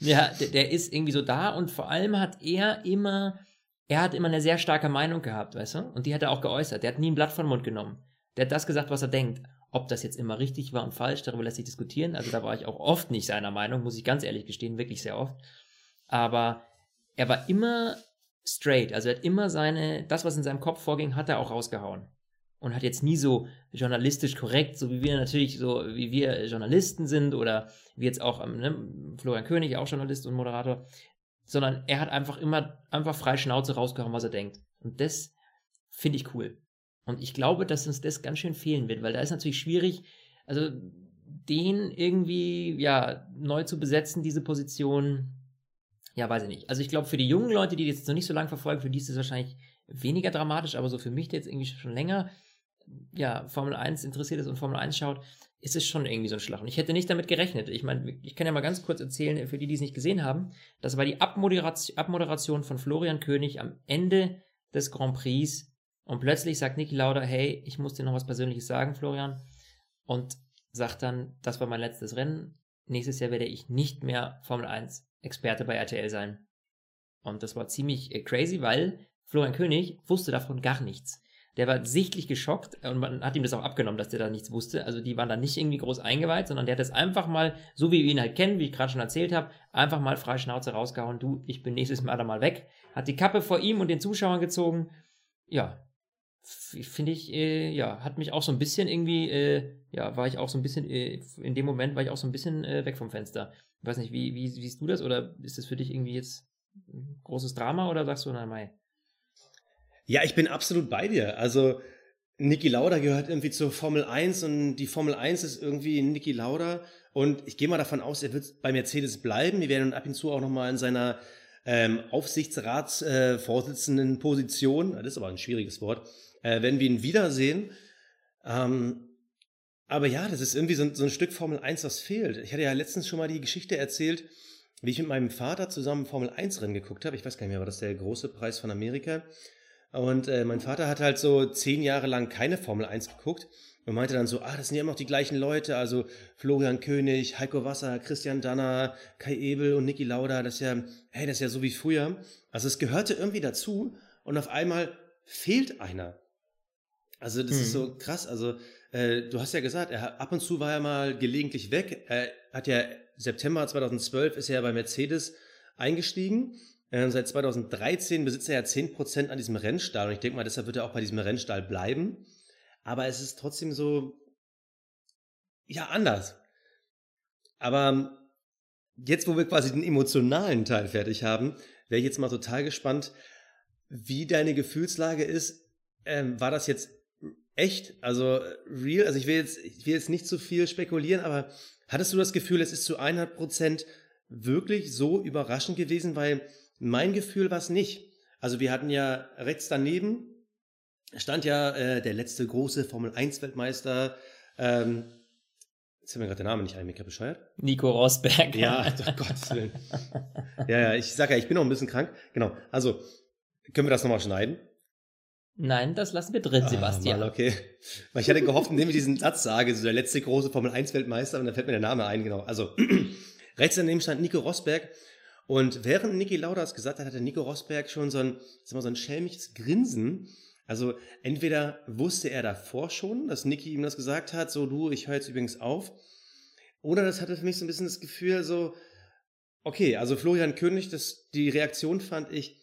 [SPEAKER 3] ja, der, der ist irgendwie so da und vor allem hat er immer, er hat immer eine sehr starke Meinung gehabt, weißt du? Und die hat er auch geäußert. Der hat nie ein Blatt von Mund genommen. Der hat das gesagt, was er denkt. Ob das jetzt immer richtig war und falsch, darüber lässt sich diskutieren. Also da war ich auch oft nicht seiner Meinung, muss ich ganz ehrlich gestehen, wirklich sehr oft. Aber er war immer straight. Also er hat immer seine, das, was in seinem Kopf vorging, hat er auch rausgehauen und hat jetzt nie so journalistisch korrekt, so wie wir natürlich, so wie wir Journalisten sind oder wie jetzt auch ähm, ne, Florian König, auch Journalist und Moderator, sondern er hat einfach immer einfach frei Schnauze rausgehauen, was er denkt. Und das finde ich cool. Und ich glaube, dass uns das ganz schön fehlen wird, weil da ist natürlich schwierig, also den irgendwie ja neu zu besetzen, diese Position. Ja, weiß ich nicht. Also ich glaube, für die jungen Leute, die jetzt noch nicht so lange verfolgen, für die ist es wahrscheinlich weniger dramatisch, aber so für mich, der jetzt irgendwie schon länger ja, Formel 1 interessiert ist und Formel 1 schaut, ist es schon irgendwie so ein Schlag. Und ich hätte nicht damit gerechnet. Ich meine, ich kann ja mal ganz kurz erzählen, für die, die es nicht gesehen haben, das war die Abmoderation, Abmoderation von Florian König am Ende des Grand Prix. Und plötzlich sagt Niki Lauda, hey, ich muss dir noch was Persönliches sagen, Florian. Und sagt dann, das war mein letztes Rennen. Nächstes Jahr werde ich nicht mehr Formel 1 Experte bei RTL sein. Und das war ziemlich äh, crazy, weil Florian König wusste davon gar nichts. Der war sichtlich geschockt und man hat ihm das auch abgenommen, dass der da nichts wusste. Also die waren da nicht irgendwie groß eingeweiht, sondern der hat das einfach mal, so wie wir ihn halt kennen, wie ich gerade schon erzählt habe, einfach mal frei Schnauze rausgehauen. Du, ich bin nächstes Mal da mal weg. Hat die Kappe vor ihm und den Zuschauern gezogen. Ja, finde ich, äh, ja, hat mich auch so ein bisschen irgendwie, äh, ja, war ich auch so ein bisschen, äh, in dem Moment war ich auch so ein bisschen äh, weg vom Fenster. Ich weiß nicht, wie, wie siehst du das oder ist das für dich irgendwie jetzt ein großes Drama oder sagst du, nein, Mai?
[SPEAKER 2] Ja, ich bin absolut bei dir. Also Niki Lauda gehört irgendwie zur Formel 1 und die Formel 1 ist irgendwie Niki Lauda. Und ich gehe mal davon aus, er wird bei Mercedes bleiben. Wir werden ab und zu auch nochmal in seiner ähm, Aufsichtsratsvorsitzenden äh, Position, das ist aber ein schwieriges Wort, äh, werden wir ihn wiedersehen. Ähm, aber ja, das ist irgendwie so, so ein Stück Formel 1, das fehlt. Ich hatte ja letztens schon mal die Geschichte erzählt, wie ich mit meinem Vater zusammen Formel 1 Rennen geguckt habe. Ich weiß gar nicht mehr, war das der große Preis von Amerika? Und äh, mein Vater hat halt so zehn Jahre lang keine Formel 1 geguckt und meinte dann so, ah, das sind ja immer noch die gleichen Leute, also Florian König, Heiko Wasser, Christian Danner, Kai Ebel und Niki Lauda, das ist ja, hey, das ist ja so wie früher. Also es gehörte irgendwie dazu und auf einmal fehlt einer. Also das hm. ist so krass, also äh, du hast ja gesagt, er, ab und zu war er mal gelegentlich weg. Er hat ja September 2012 ist er bei Mercedes eingestiegen ähm, seit 2013 besitzt er ja 10% an diesem Rennstall und ich denke mal, deshalb wird er auch bei diesem Rennstall bleiben. Aber es ist trotzdem so, ja, anders. Aber jetzt, wo wir quasi den emotionalen Teil fertig haben, wäre ich jetzt mal total gespannt, wie deine Gefühlslage ist. Ähm, war das jetzt echt, also real? Also ich will jetzt, ich will jetzt nicht zu viel spekulieren, aber hattest du das Gefühl, es ist zu 100% wirklich so überraschend gewesen, weil mein Gefühl war es nicht. Also wir hatten ja rechts daneben stand ja äh, der letzte große Formel 1 Weltmeister. Ähm, jetzt haben wir gerade den Namen nicht ein, ich bescheuert.
[SPEAKER 3] Nico Rosberg.
[SPEAKER 2] Ja, oh Gottes Willen. Ja, ja, ich sage ja, ich bin noch ein bisschen krank. Genau. Also können wir das nochmal schneiden?
[SPEAKER 3] Nein, das lassen wir drin,
[SPEAKER 2] Ah,
[SPEAKER 3] Sebastian.
[SPEAKER 2] Mann, okay. Weil ich hatte gehofft, indem ich diesen Satz sage, so der letzte große Formel 1 Weltmeister, und da fällt mir der Name ein, genau. Also, rechts daneben stand Nico Rosberg. Und während Niki Lauda es gesagt hat, hatte Nico Rosberg schon so ein, sag mal, so ein schelmisches Grinsen. Also, entweder wusste er davor schon, dass Niki ihm das gesagt hat, so du, ich höre jetzt übrigens auf. Oder das hatte für mich so ein bisschen das Gefühl, so, okay, also Florian König, das, die Reaktion fand ich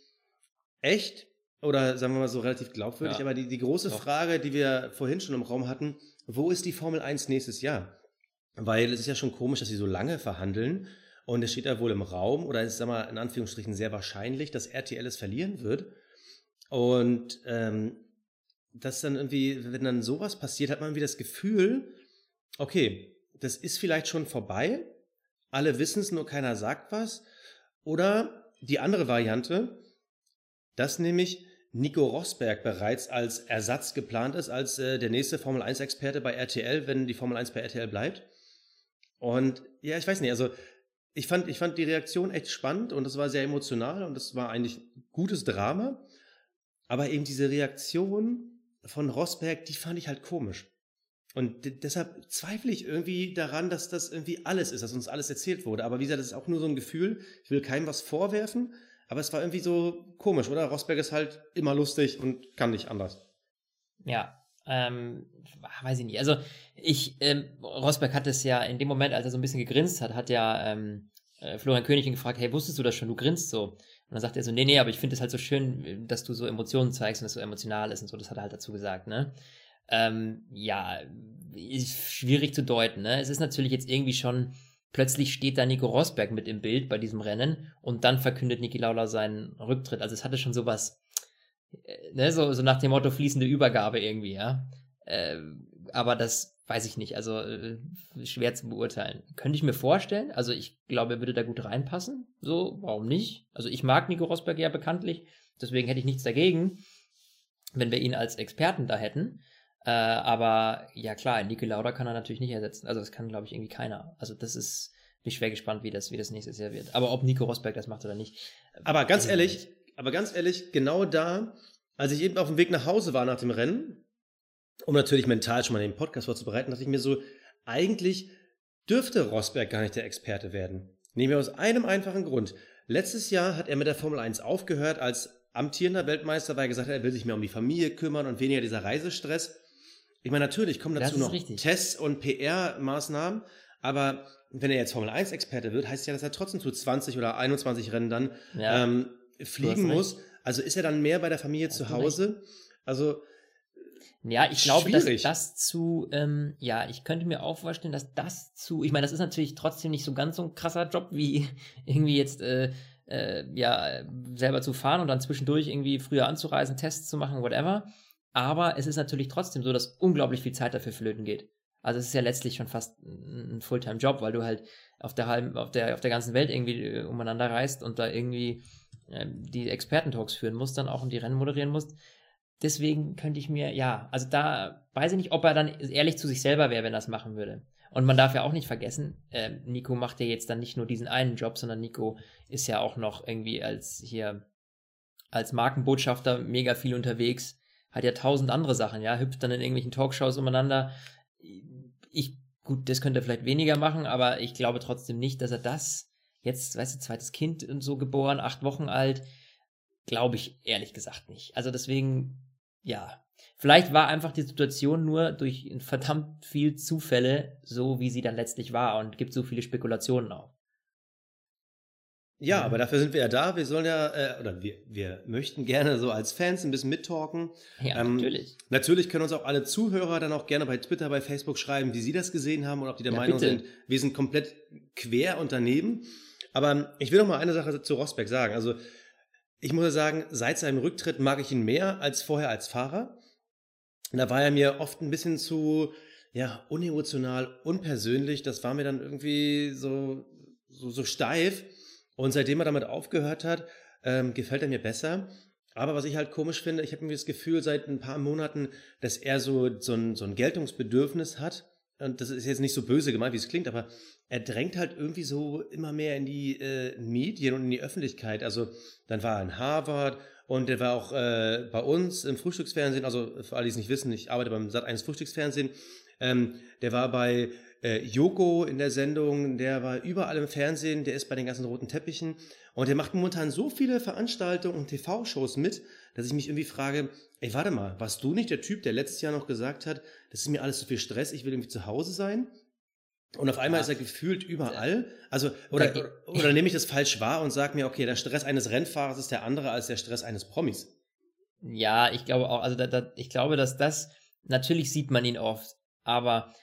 [SPEAKER 2] echt oder sagen wir mal so relativ glaubwürdig,
[SPEAKER 3] Ja.
[SPEAKER 2] aber die, die große
[SPEAKER 3] Doch.
[SPEAKER 2] Frage, die wir vorhin schon im Raum hatten, wo ist die Formel 1 nächstes Jahr? Weil es ist ja schon komisch, dass sie so lange verhandeln und es steht ja wohl im Raum oder es ist, sag mal, in Anführungsstrichen sehr wahrscheinlich, dass RTL es verlieren wird. Und ähm, dass dann irgendwie, wenn dann sowas passiert, hat man irgendwie das Gefühl, okay, das ist vielleicht schon vorbei, alle wissen es, nur keiner sagt was. Oder die andere Variante, dass nämlich Nico Rosberg bereits als Ersatz geplant ist, als äh, der nächste Formel 1-Experte bei RTL, wenn die Formel 1 bei RTL bleibt. Und ja, ich weiß nicht, also ich fand, ich fand die Reaktion echt spannend und das war sehr emotional und das war eigentlich gutes Drama. Aber eben diese Reaktion von Rosberg, die fand ich halt komisch. Und de- deshalb zweifle ich irgendwie daran, dass das irgendwie alles ist, dass uns alles erzählt wurde. Aber wie gesagt, das ist auch nur so ein Gefühl. Ich will keinem was vorwerfen, aber es war irgendwie so komisch, oder? Rosberg ist halt immer lustig und kann nicht anders.
[SPEAKER 3] Ja, ähm, weiß ich nicht. Also ich, ähm, Rosberg hat es ja in dem Moment, als er so ein bisschen gegrinst hat, hat ja ähm, äh, Florian König ihn gefragt, hey, wusstest du das schon, du grinst so. Und dann sagt er so, nee, nee, aber ich finde es halt so schön, dass du so Emotionen zeigst und dass du emotional ist und so, das hat er halt dazu gesagt, ne? Ähm, ja, ist schwierig zu deuten, ne? Es ist natürlich jetzt irgendwie schon, plötzlich steht da Nico Rosberg mit im Bild bei diesem Rennen und dann verkündet Niki Lauda seinen Rücktritt. Also es hatte schon sowas, ne, so, so nach dem Motto fließende Übergabe irgendwie, ja. Äh, aber das weiß ich nicht, also äh, schwer zu beurteilen. Könnte ich mir vorstellen, also ich glaube, er würde da gut reinpassen, so, warum nicht? Also ich mag Nico Rosberg ja bekanntlich, deswegen hätte ich nichts dagegen, wenn wir ihn als Experten da hätten. Äh, aber ja klar, Niki Lauda kann er natürlich nicht ersetzen. Also das kann, glaube ich, irgendwie keiner. Also das ist, bin ich schwer gespannt, wie das, wie das nächstes Jahr wird. Aber ob Nico Rosberg das macht oder nicht.
[SPEAKER 2] Aber ganz
[SPEAKER 3] weiß ich
[SPEAKER 2] ehrlich,
[SPEAKER 3] nicht.
[SPEAKER 2] Aber ganz ehrlich, genau da, als ich eben auf dem Weg nach Hause war nach dem Rennen, um natürlich mental schon mal den Podcast vorzubereiten, dachte ich mir so, eigentlich dürfte Rosberg gar nicht der Experte werden. Nehmen wir aus einem einfachen Grund. Letztes Jahr hat er mit der Formel 1 aufgehört als amtierender Weltmeister, weil er gesagt hat, er will sich mehr um die Familie kümmern und weniger dieser Reisestress. Ich meine, natürlich kommen dazu noch
[SPEAKER 3] richtig.
[SPEAKER 2] Tests und PR-Maßnahmen, aber wenn er jetzt Formel 1-Experte wird, heißt ja, dass er trotzdem zu 20 oder 21 Rennen dann
[SPEAKER 3] Ja.
[SPEAKER 2] ähm, fliegen muss. Also ist er dann mehr bei der Familie zu Hause? Also
[SPEAKER 3] Ja, ich glaube, dass das zu, ähm, ja, ich könnte mir auch vorstellen, dass das zu, ich meine, das ist natürlich trotzdem nicht so ganz so ein krasser Job, wie irgendwie jetzt, äh, äh, ja, selber zu fahren und dann zwischendurch irgendwie früher anzureisen, Tests zu machen, whatever. Aber es ist natürlich trotzdem so, dass unglaublich viel Zeit dafür flöten geht. Also es ist ja letztlich schon fast ein Fulltime-Job, weil du halt auf der halben, auf der, auf der ganzen Welt irgendwie äh, umeinander reist und da irgendwie die Expertentalks führen musst, dann auch und die Rennen moderieren musst. Deswegen könnte ich mir, ja, also da weiß ich nicht, ob er dann ehrlich zu sich selber wäre, wenn er das machen würde. Und man darf ja auch nicht vergessen, äh, Nico macht ja jetzt dann nicht nur diesen einen Job, sondern Nico ist ja auch noch irgendwie als hier, als Markenbotschafter mega viel unterwegs, hat ja tausend andere Sachen, ja, hüpft dann in irgendwelchen Talkshows umeinander. Ich, gut, das könnte er vielleicht weniger machen, aber ich glaube trotzdem nicht, dass er das jetzt, weißt du, zweites Kind und so geboren, acht Wochen alt, glaube ich ehrlich gesagt nicht. Also deswegen, ja, vielleicht war einfach die Situation nur durch verdammt viel Zufälle so, wie sie dann letztlich war und gibt so viele Spekulationen auch.
[SPEAKER 2] ja, aber dafür sind wir ja da. Wir sollen ja, äh, oder wir, wir möchten gerne so als Fans ein bisschen mittalken.
[SPEAKER 3] Ja,
[SPEAKER 2] Ähm,
[SPEAKER 3] natürlich.
[SPEAKER 2] Natürlich können uns auch alle Zuhörer dann auch gerne bei Twitter, bei Facebook schreiben, wie sie das gesehen haben oder ob die der
[SPEAKER 3] Ja,
[SPEAKER 2] Meinung
[SPEAKER 3] bitte.
[SPEAKER 2] sind, wir sind komplett quer und daneben. Aber ich will noch mal eine Sache zu Rosberg sagen. Also ich muss ja sagen, seit seinem Rücktritt mag ich ihn mehr als vorher als Fahrer. Da war er mir oft ein bisschen zu ja, unemotional, unpersönlich. Das war mir dann irgendwie so, so, so steif. Und seitdem er damit aufgehört hat, ähm, gefällt er mir besser. Aber was ich halt komisch finde, ich habe irgendwie das Gefühl seit ein paar Monaten, dass er so, so, ein, so ein Geltungsbedürfnis hat und das ist jetzt nicht so böse gemeint, wie es klingt, aber er drängt halt irgendwie so immer mehr in die äh, Medien und in die Öffentlichkeit. Also dann war er in Harvard und der war auch äh, bei uns im Frühstücksfernsehen, also für alle, die es nicht wissen, ich arbeite beim Sat 1 Frühstücksfernsehen. Ähm, der war bei äh, Joko in der Sendung, der war überall im Fernsehen, der ist bei den ganzen roten Teppichen und der macht momentan so viele Veranstaltungen und TV-Shows mit, dass ich mich irgendwie frage, ey, warte mal, warst du nicht der Typ, der letztes Jahr noch gesagt hat, das ist mir alles zu viel Stress, ich will irgendwie zu Hause sein? Und auf einmal ja. ist er gefühlt überall. Also, oder, oder, oder nehme ich das falsch wahr und sage mir, okay, der Stress eines Rennfahrers ist der andere als der Stress eines Promis.
[SPEAKER 3] Ja, ich glaube auch, also da, da, ich glaube, dass das, natürlich sieht man ihn oft, aber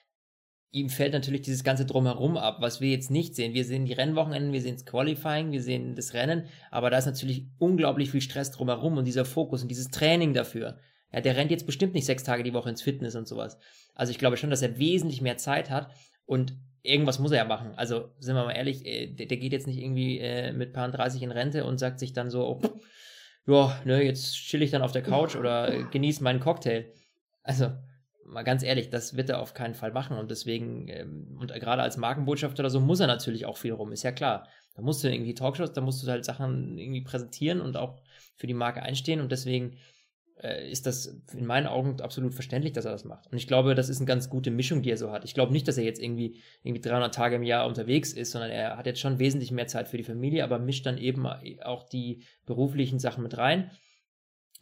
[SPEAKER 3] ihm fällt natürlich dieses ganze Drumherum ab, was wir jetzt nicht sehen. Wir sehen die Rennwochenenden, wir sehen das Qualifying, wir sehen das Rennen, aber da ist natürlich unglaublich viel Stress drumherum und dieser Fokus und dieses Training dafür. Ja, der rennt jetzt bestimmt nicht sechs Tage die Woche ins Fitness und sowas. Also ich glaube schon, dass er wesentlich mehr Zeit hat und irgendwas muss er ja machen. Also sind wir mal ehrlich, äh, der, der geht jetzt nicht irgendwie äh, mit paar 30 in Rente und sagt sich dann so, oh, ja, ne, jetzt chill ich dann auf der Couch oder äh, genieße meinen Cocktail. Also mal ganz ehrlich, das wird er auf keinen Fall machen. Und deswegen, ähm, und gerade als Markenbotschafter oder so, muss er natürlich auch viel rum, ist ja klar. Da musst du irgendwie Talkshows, da musst du halt Sachen irgendwie präsentieren und auch für die Marke einstehen. Und deswegen äh, ist das in meinen Augen absolut verständlich, dass er das macht. Und ich glaube, das ist eine ganz gute Mischung, die er so hat. Ich glaube nicht, dass er jetzt irgendwie, irgendwie 300 Tage im Jahr unterwegs ist, sondern er hat jetzt schon wesentlich mehr Zeit für die Familie, aber mischt dann eben auch die beruflichen Sachen mit rein.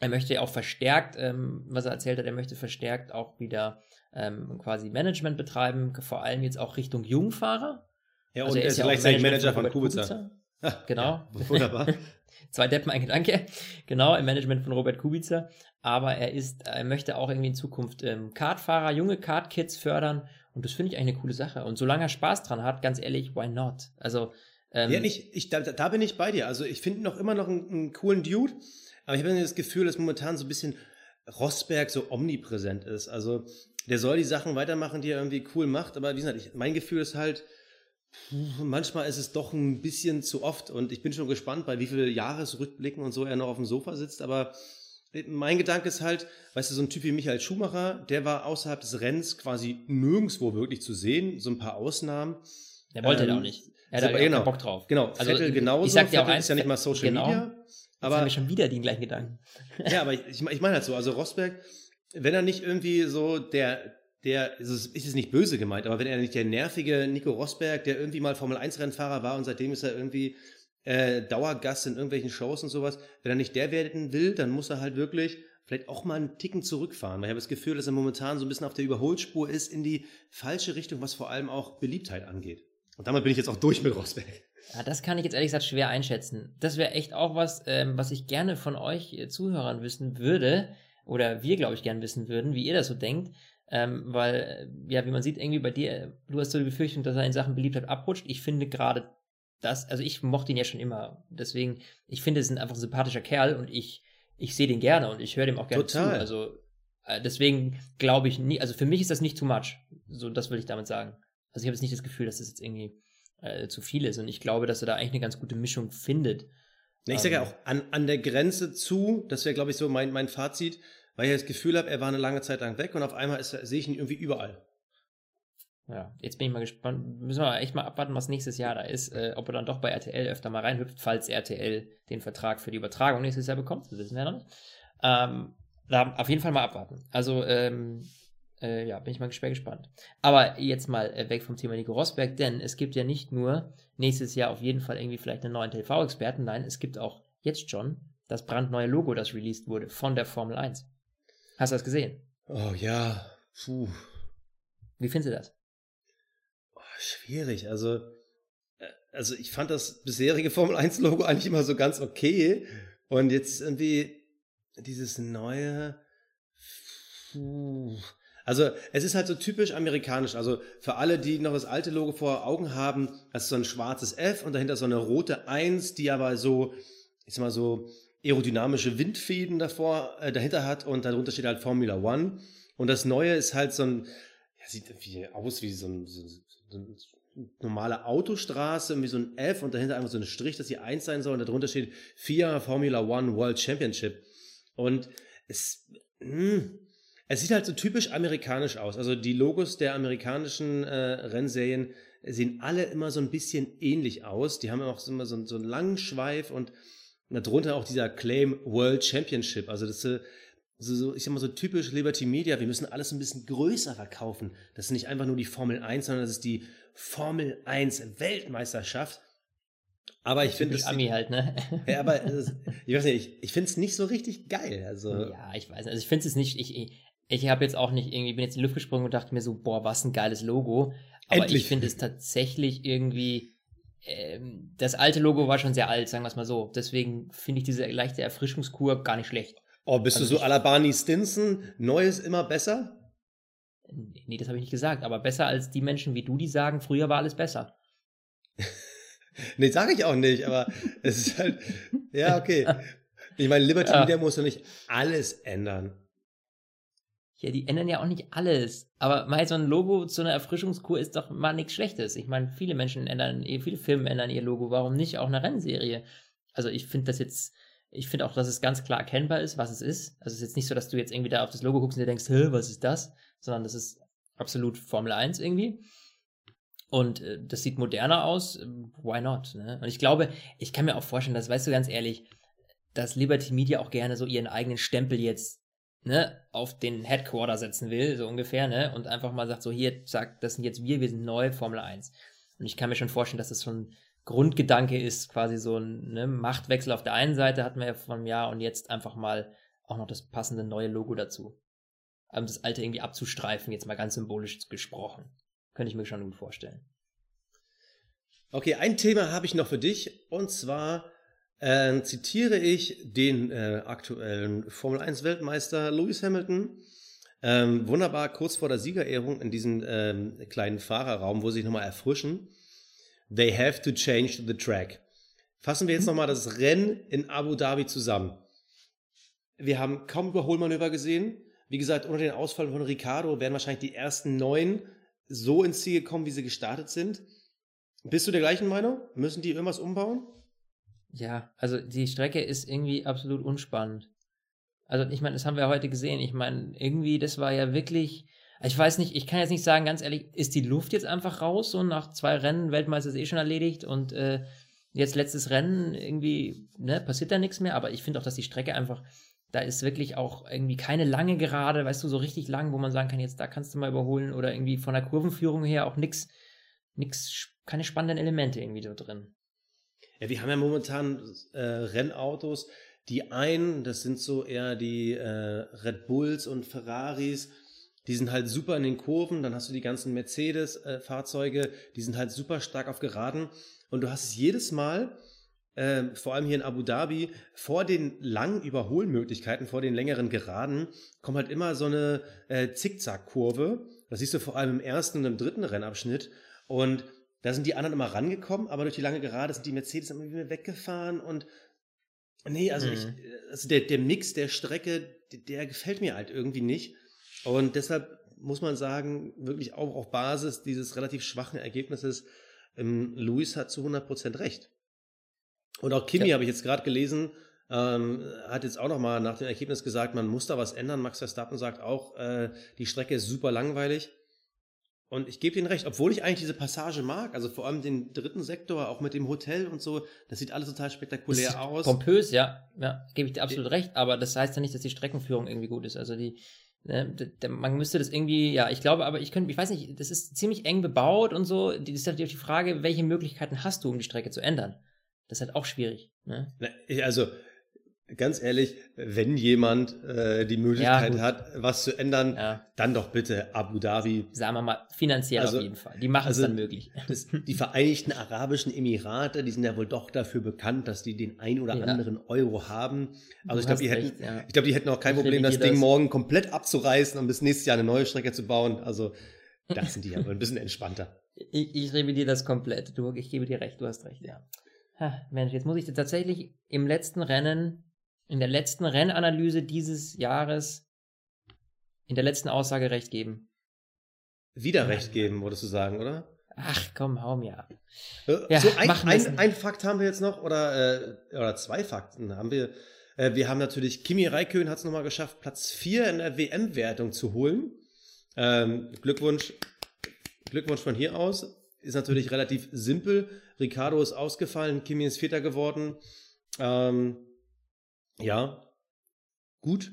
[SPEAKER 3] Er möchte auch verstärkt, ähm, was er erzählt hat, er möchte verstärkt auch wieder ähm, quasi Management betreiben, vor allem jetzt auch Richtung Jungfahrer.
[SPEAKER 2] Ja, also und er ist, ja gleichzeitig Manager von, von Kubica. Kubica.
[SPEAKER 3] Genau. Ja, wunderbar. Zwei Deppen, ein Gedanke. Genau, im Management von Robert Kubica. Aber er ist, er möchte auch irgendwie in Zukunft ähm, Kartfahrer, junge Kartkids fördern. Und das finde ich eigentlich eine coole Sache. Und solange er Spaß dran hat, ganz ehrlich, why not? Also,
[SPEAKER 2] ähm, ja, nicht, ich, da, da bin ich bei dir. Also ich finde noch immer noch einen, einen coolen Dude. Aber ich habe das Gefühl, dass momentan so ein bisschen Rosberg so omnipräsent ist. Also der soll die Sachen weitermachen, die er irgendwie cool macht. Aber wie gesagt, ich, mein Gefühl ist halt, manchmal ist es doch ein bisschen zu oft. Und ich bin schon gespannt, bei wie viele Jahresrückblicken und so er noch auf dem Sofa sitzt. Aber mein Gedanke ist halt, weißt du, so ein Typ wie Michael Schumacher, der war außerhalb des Rennens quasi nirgendwo wirklich zu sehen. So ein paar Ausnahmen.
[SPEAKER 3] Der wollte ähm, auch nicht.
[SPEAKER 2] Er hat so, genau, Bock drauf. Genau, also, Vettel genauso.
[SPEAKER 3] Ich sag dir auch
[SPEAKER 2] eins, ist ja nicht mal Social genau. Media.
[SPEAKER 3] Aber Jetzt haben wir schon wieder den gleichen Gedanken.
[SPEAKER 2] ja, aber ich, ich meine halt so, also Rosberg, wenn er nicht irgendwie so der, der, also ist es nicht böse gemeint, aber wenn er nicht der nervige Nico Rosberg, der irgendwie mal Formel-1-Rennfahrer war und seitdem ist er irgendwie äh, Dauergast in irgendwelchen Shows und sowas, wenn er nicht der werden will, dann muss er halt wirklich vielleicht auch mal einen Ticken zurückfahren. Weil ich habe das Gefühl, dass er momentan so ein bisschen auf der Überholspur ist in die falsche Richtung, was vor allem auch Beliebtheit angeht. Und damit bin ich jetzt auch durch mit Rosberg.
[SPEAKER 3] Ja, das kann ich jetzt ehrlich gesagt schwer einschätzen. Das wäre echt auch was, ähm, was ich gerne von euch äh, Zuhörern wissen würde, oder wir, glaube ich, gerne wissen würden, wie ihr das so denkt. Ähm, weil, äh, ja, wie man sieht, irgendwie bei dir, du hast so die Befürchtung, dass er in Sachen Beliebtheit abrutscht. Ich finde gerade das, also ich mochte ihn ja schon immer. Deswegen, ich finde, es ist einfach ein sympathischer Kerl und ich, ich sehe den gerne und ich höre dem auch gerne Total. zu. Also, äh, deswegen glaube ich nie, also für mich ist das nicht too much. So, das will ich damit sagen. Also ich habe jetzt nicht das Gefühl, dass das jetzt irgendwie äh, zu viel ist. Und ich glaube, dass er da eigentlich eine ganz gute Mischung findet.
[SPEAKER 2] ich sage ja ähm, auch, an, an der Grenze zu, das wäre, glaube ich, so mein, mein Fazit, weil ich das Gefühl habe, er war eine lange Zeit lang weg und auf einmal sehe ich ihn irgendwie überall.
[SPEAKER 3] Ja, jetzt bin ich mal gespannt. Müssen wir echt mal abwarten, was nächstes Jahr da ist. Äh, ob er dann doch bei RTL öfter mal reinhüpft, falls RTL den Vertrag für die Übertragung nächstes Jahr bekommt. Das wissen wir noch nicht. Ähm, da auf jeden Fall mal abwarten. Also, ähm, äh, ja, bin ich mal schwer gespannt. Aber jetzt mal äh, weg vom Thema Nico Rosberg, denn es gibt ja nicht nur nächstes Jahr auf jeden Fall irgendwie vielleicht einen neuen TV-Experten, nein, es gibt auch jetzt schon das brandneue Logo, das released wurde von der Formel 1. Hast du das gesehen?
[SPEAKER 2] Oh ja, puh.
[SPEAKER 3] Wie findest du das?
[SPEAKER 2] Oh, schwierig, also, äh, also ich fand das bisherige Formel 1 Logo eigentlich immer so ganz okay und jetzt irgendwie dieses neue, puh. Also es ist halt so typisch amerikanisch. Also für alle, die noch das alte Logo vor Augen haben, das ist so ein schwarzes F und dahinter so eine rote 1, die aber so, ich sag mal so aerodynamische Windfäden davor, äh, dahinter hat und darunter steht halt Formula One. Und das Neue ist halt so ein, ja, sieht irgendwie aus wie so ein, so, so ein normale Autostraße, wie so ein F und dahinter einfach so ein Strich, dass die 1 sein soll und darunter steht FIA Formula One World Championship. Und es, mh, hm, Es sieht halt so typisch amerikanisch aus. Also die Logos der amerikanischen äh, Rennserien sehen alle immer so ein bisschen ähnlich aus. Die haben auch immer so, so einen langen Schweif und darunter auch dieser Claim World Championship. Also das ist so, so, ich sag mal so typisch Liberty Media. Wir müssen alles ein bisschen größer verkaufen. Das ist nicht einfach nur die Formel 1, sondern das ist die Formel 1 Weltmeisterschaft. Aber ich finde
[SPEAKER 3] es. Ami halt, ne?
[SPEAKER 2] Ja, aber ich weiß nicht, ich, ich finde es nicht so richtig geil. Also.
[SPEAKER 3] Ja, ich weiß. Also ich finde es nicht. Ich, ich, habe jetzt auch nicht irgendwie, bin jetzt in die Luft gesprungen und dachte mir so, boah, was ein geiles Logo. Aber Endlich. ich finde es tatsächlich irgendwie. Ähm, das alte Logo war schon sehr alt, sagen wir es mal so. Deswegen finde ich diese leichte Erfrischungskur gar nicht schlecht.
[SPEAKER 2] Oh, bist also du so Alabani Stinson? Neues immer besser?
[SPEAKER 3] Nee, das habe ich nicht gesagt, aber besser als die Menschen wie du, die sagen, früher war alles besser.
[SPEAKER 2] nee, sage ich auch nicht, aber es ist halt, ja, okay. Ich meine, Liberty ja. Media muss ja nicht alles ändern.
[SPEAKER 3] Ja, die ändern ja auch nicht alles. Aber mal so ein Logo zu einer Erfrischungskur ist doch mal nichts Schlechtes. Ich meine, viele Menschen ändern, viele Filme ändern ihr Logo. Warum nicht auch eine Rennserie? Also ich finde das jetzt, ich finde auch, dass es ganz klar erkennbar ist, was es ist. Also es ist jetzt nicht so, dass du jetzt irgendwie da auf das Logo guckst und dir denkst, was ist das? Sondern das ist absolut Formel 1 irgendwie. Und äh, das sieht moderner aus. Why not? Ne? Und ich glaube, ich kann mir auch vorstellen, das weißt du ganz ehrlich, dass Liberty Media auch gerne so ihren eigenen Stempel jetzt ne, auf den Headquarter setzen will, so ungefähr, ne, und einfach mal sagt, so hier, sagt, das sind jetzt wir, wir sind neu, Formel 1. Und ich kann mir schon vorstellen, dass das schon Grundgedanke ist, quasi so ein ne, Machtwechsel auf der einen Seite hatten wir ja vor einem Jahr und jetzt einfach mal auch noch das passende neue Logo dazu. Um das alte irgendwie abzustreifen, jetzt mal ganz symbolisch gesprochen. Könnte ich mir schon gut vorstellen.
[SPEAKER 2] Okay, ein Thema habe ich noch für dich und zwar äh, zitiere ich den äh, aktuellen Formel 1 Weltmeister Lewis Hamilton. Ähm, wunderbar kurz vor der Siegerehrung in diesem ähm, kleinen Fahrerraum, wo sie sich nochmal erfrischen. They have to change the track. Fassen wir jetzt nochmal das Rennen in Abu Dhabi zusammen. Wir haben kaum Überholmanöver gesehen. Wie gesagt, unter den Ausfall von Ricardo werden wahrscheinlich die ersten neun so ins Ziel gekommen, wie sie gestartet sind. Bist du der gleichen Meinung? Müssen die irgendwas umbauen?
[SPEAKER 3] Ja, also die Strecke ist irgendwie absolut unspannend. Also ich meine, das haben wir heute gesehen. Ich meine, irgendwie, das war ja wirklich. Ich weiß nicht, ich kann jetzt nicht sagen, ganz ehrlich, ist die Luft jetzt einfach raus und nach zwei Rennen Weltmeister ist eh schon erledigt und äh, jetzt letztes Rennen irgendwie, ne, passiert da nichts mehr, aber ich finde auch, dass die Strecke einfach, da ist wirklich auch irgendwie keine lange Gerade, weißt du, so richtig lang, wo man sagen kann, jetzt da kannst du mal überholen oder irgendwie von der Kurvenführung her auch nichts, nix, keine spannenden Elemente irgendwie da drin.
[SPEAKER 2] Ja, wir haben ja momentan äh, Rennautos, die einen, das sind so eher die äh, Red Bulls und Ferraris, die sind halt super in den Kurven, dann hast du die ganzen Mercedes-Fahrzeuge, äh, die sind halt super stark auf Geraden. Und du hast es jedes Mal, äh, vor allem hier in Abu Dhabi, vor den langen Überholmöglichkeiten, vor den längeren Geraden, kommt halt immer so eine äh, Zickzack-Kurve. Das siehst du vor allem im ersten und im dritten Rennabschnitt. Und da sind die anderen immer rangekommen, aber durch die lange Gerade sind die Mercedes immer wieder weggefahren und nee, also mhm. ich, also der, der Mix der Strecke, der, gefällt mir halt irgendwie nicht. Und deshalb muss man sagen, wirklich auch auf Basis dieses relativ schwachen Ergebnisses, ähm, Luis hat zu 100% recht. Und auch Kimi ja. habe ich jetzt gerade gelesen, ähm, hat jetzt auch nochmal nach dem Ergebnis gesagt, man muss da was ändern. Max Verstappen sagt auch, äh, die Strecke ist super langweilig. Und ich gebe Ihnen recht, obwohl ich eigentlich diese Passage mag, also vor allem den dritten Sektor, auch mit dem Hotel und so, das sieht alles total spektakulär aus.
[SPEAKER 3] Pompös, ja, ja, gebe ich dir absolut recht, aber das heißt ja nicht, dass die Streckenführung irgendwie gut ist. Also die, ne, man müsste das irgendwie, ja, ich glaube, aber ich könnte, ich weiß nicht, das ist ziemlich eng bebaut und so. Das ist natürlich die Frage, welche Möglichkeiten hast du, um die Strecke zu ändern? Das ist halt auch schwierig. Ne?
[SPEAKER 2] Also ganz ehrlich, wenn jemand äh, die Möglichkeit ja, hat, was zu ändern, ja. dann doch bitte Abu Dhabi.
[SPEAKER 3] Sagen wir mal, finanziell also, auf jeden Fall. Die machen also, es dann möglich.
[SPEAKER 2] Das, die Vereinigten Arabischen Emirate, die sind ja wohl doch dafür bekannt, dass die den ein oder ja. anderen Euro haben. Also ich glaube, die, hätten, ich glaub, die hätten auch kein ich Problem, das Ding das. morgen komplett abzureißen und bis nächstes Jahr eine neue Strecke zu bauen. Also da sind die aber ein bisschen entspannter.
[SPEAKER 3] Ich, ich revidiere das komplett. Du, ich gebe dir recht, du hast recht, ja. Ha, Mensch, jetzt muss ich dir tatsächlich im letzten Rennen in der letzten Rennanalyse dieses Jahres in der letzten Aussage recht geben.
[SPEAKER 2] Wieder recht geben, würdest du sagen, oder?
[SPEAKER 3] Ach komm, hau mir ab.
[SPEAKER 2] Äh, ja, so ein, ein, ein, Fakt haben wir jetzt noch, oder, äh, oder zwei Fakten haben wir. Äh, wir haben natürlich, Kimi Räikkönen hat es nochmal geschafft, Platz 4 in der WM-Wertung zu holen. Ähm, Glückwunsch, Glückwunsch von hier aus. Ist natürlich relativ simpel. Ricardo ist ausgefallen, Kimi ist Vierter geworden. Ähm, ja, gut.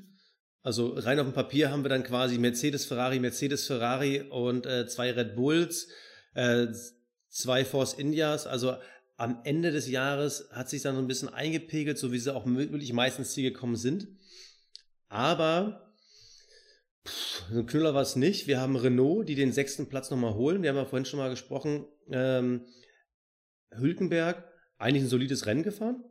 [SPEAKER 2] Also rein auf dem Papier haben wir dann quasi Mercedes, Ferrari, Mercedes, Ferrari und äh, zwei Red Bulls, äh, zwei Force Indias. Also am Ende des Jahres hat sich dann so ein bisschen eingepegelt, so wie sie auch wirklich meistens hier gekommen sind. Aber pff, ein Knüller war es nicht. Wir haben Renault, die den sechsten Platz nochmal holen. Wir haben ja vorhin schon mal gesprochen. Ähm, Hülkenberg, eigentlich ein solides Rennen gefahren.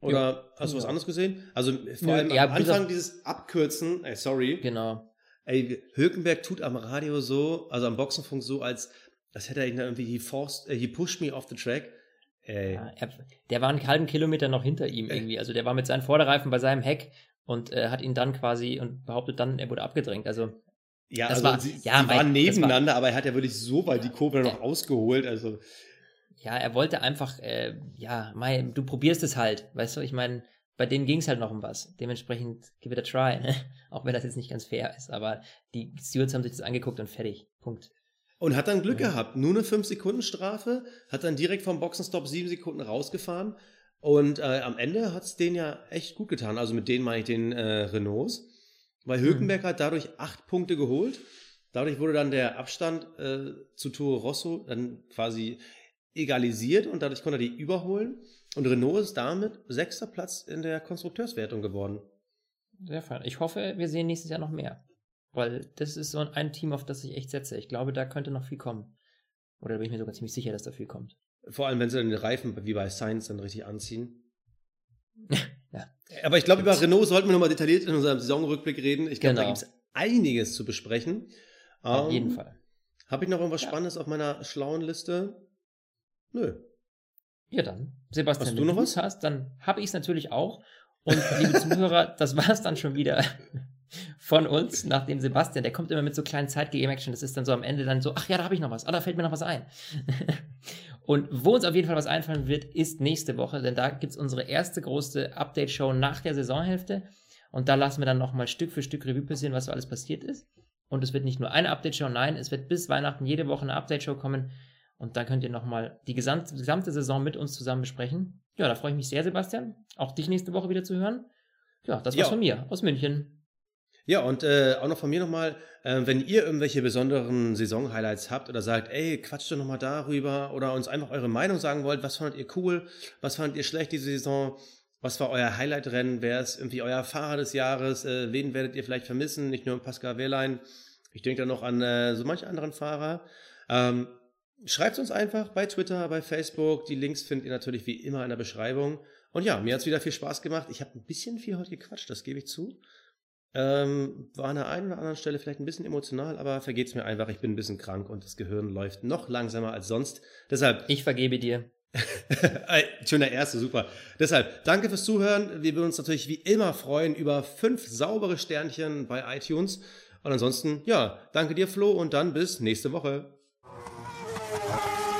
[SPEAKER 2] Oder ja, hast du was anderes gesehen? Also vor allem ja, am Anfang dieses Abkürzen, ey, sorry.
[SPEAKER 3] Genau.
[SPEAKER 2] Ey, Hülkenberg tut am Radio so, also am Boxenfunk so, als, als hätte er ihn irgendwie, he, forced, he pushed me off the track.
[SPEAKER 3] Ey. Ja, er, der war einen halben Kilometer noch hinter ihm irgendwie. Also der war mit seinen Vorderreifen bei seinem Heck und äh, hat ihn dann quasi und behauptet dann, er wurde abgedrängt. Also
[SPEAKER 2] ja, das also war, sie, ja, sie waren nebeneinander, war, aber er hat ja wirklich so weit die Kurve noch ausgeholt. Also
[SPEAKER 3] ja, er wollte einfach, äh, ja, Mai, du probierst es halt, weißt du, ich meine, bei denen ging es halt noch um was. Dementsprechend give it a try, ne? auch wenn das jetzt nicht ganz fair ist. Aber die Stewards haben sich das angeguckt und fertig. Punkt.
[SPEAKER 2] Und hat dann Glück ja. gehabt. Nur eine 5-Sekunden-Strafe, hat dann direkt vom Boxenstopp 7 Sekunden rausgefahren. Und äh, am Ende hat es denen ja echt gut getan. Also mit denen meine ich den äh, Renaults. Weil Hülkenberg hm. hat dadurch acht Punkte geholt. Dadurch wurde dann der Abstand äh, zu Toro Rosso dann quasi egalisiert und dadurch konnte er die überholen. Und Renault ist damit sechster Platz in der Konstrukteurswertung geworden.
[SPEAKER 3] Sehr fein. Ich hoffe, wir sehen nächstes Jahr noch mehr. Weil das ist so ein Team, auf das ich echt setze. Ich glaube, da könnte noch viel kommen. Oder da bin ich mir sogar ziemlich sicher, dass da viel kommt.
[SPEAKER 2] Vor allem, wenn sie dann den Reifen wie bei Science dann richtig anziehen. ja. Aber ich glaube, über Renault sollten wir nochmal detailliert in unserem Saisonrückblick reden. Ich glaube, genau. da gibt es einiges zu besprechen.
[SPEAKER 3] Auf um, jeden ähm, Fall.
[SPEAKER 2] Habe ich noch irgendwas ja. Spannendes auf meiner schlauen Liste? Nö.
[SPEAKER 3] Ja, dann. Sebastian, hast du noch was hast, dann habe ich es natürlich auch. Und liebe Zuhörer, das war es dann schon wieder von uns, nachdem Sebastian, der kommt immer mit so kleinen Zeitgame-Action, das ist dann so am Ende dann so, ach ja, da habe ich noch was, ah, da fällt mir noch was ein. und wo uns auf jeden Fall was einfallen wird, ist nächste Woche, denn da gibt es unsere erste große Update-Show nach der Saisonhälfte. Und da lassen wir dann nochmal Stück für Stück Revue passieren, was so alles passiert ist. Und es wird nicht nur eine Update-Show, nein, es wird bis Weihnachten jede Woche eine Update-Show kommen und da könnt ihr nochmal die gesamte, gesamte Saison mit uns zusammen besprechen. Ja, da freue ich mich sehr, Sebastian. Auch dich nächste Woche wieder zu hören. Ja, das war's ja. von mir aus München.
[SPEAKER 2] Ja, und äh, auch noch von mir nochmal, äh, wenn ihr irgendwelche besonderen Saison-Highlights habt oder sagt, ey, quatscht doch nochmal darüber oder uns einfach eure Meinung sagen wollt, was fandet ihr cool, was fandet ihr schlecht diese Saison, was war euer Highlight-Rennen, wer ist irgendwie euer Fahrer des Jahres, äh, wen werdet ihr vielleicht vermissen, nicht nur Pascal Wehrlein, ich denke da noch an äh, so manche anderen Fahrer. Ähm, Schreibt uns einfach bei Twitter, bei Facebook. Die Links findet ihr natürlich wie immer in der Beschreibung. Und ja, mir hat es wieder viel Spaß gemacht. Ich habe ein bisschen viel heute gequatscht, das gebe ich zu. Ähm, war an der einen oder anderen Stelle vielleicht ein bisschen emotional, aber vergeht's mir einfach. Ich bin ein bisschen krank und das Gehirn läuft noch langsamer als sonst. Deshalb.
[SPEAKER 3] Ich vergebe dir.
[SPEAKER 2] Schon der erste, super. Deshalb, danke fürs Zuhören. Wir würden uns natürlich wie immer freuen über fünf saubere Sternchen bei iTunes. Und ansonsten, ja, danke dir, Flo, und dann bis nächste Woche.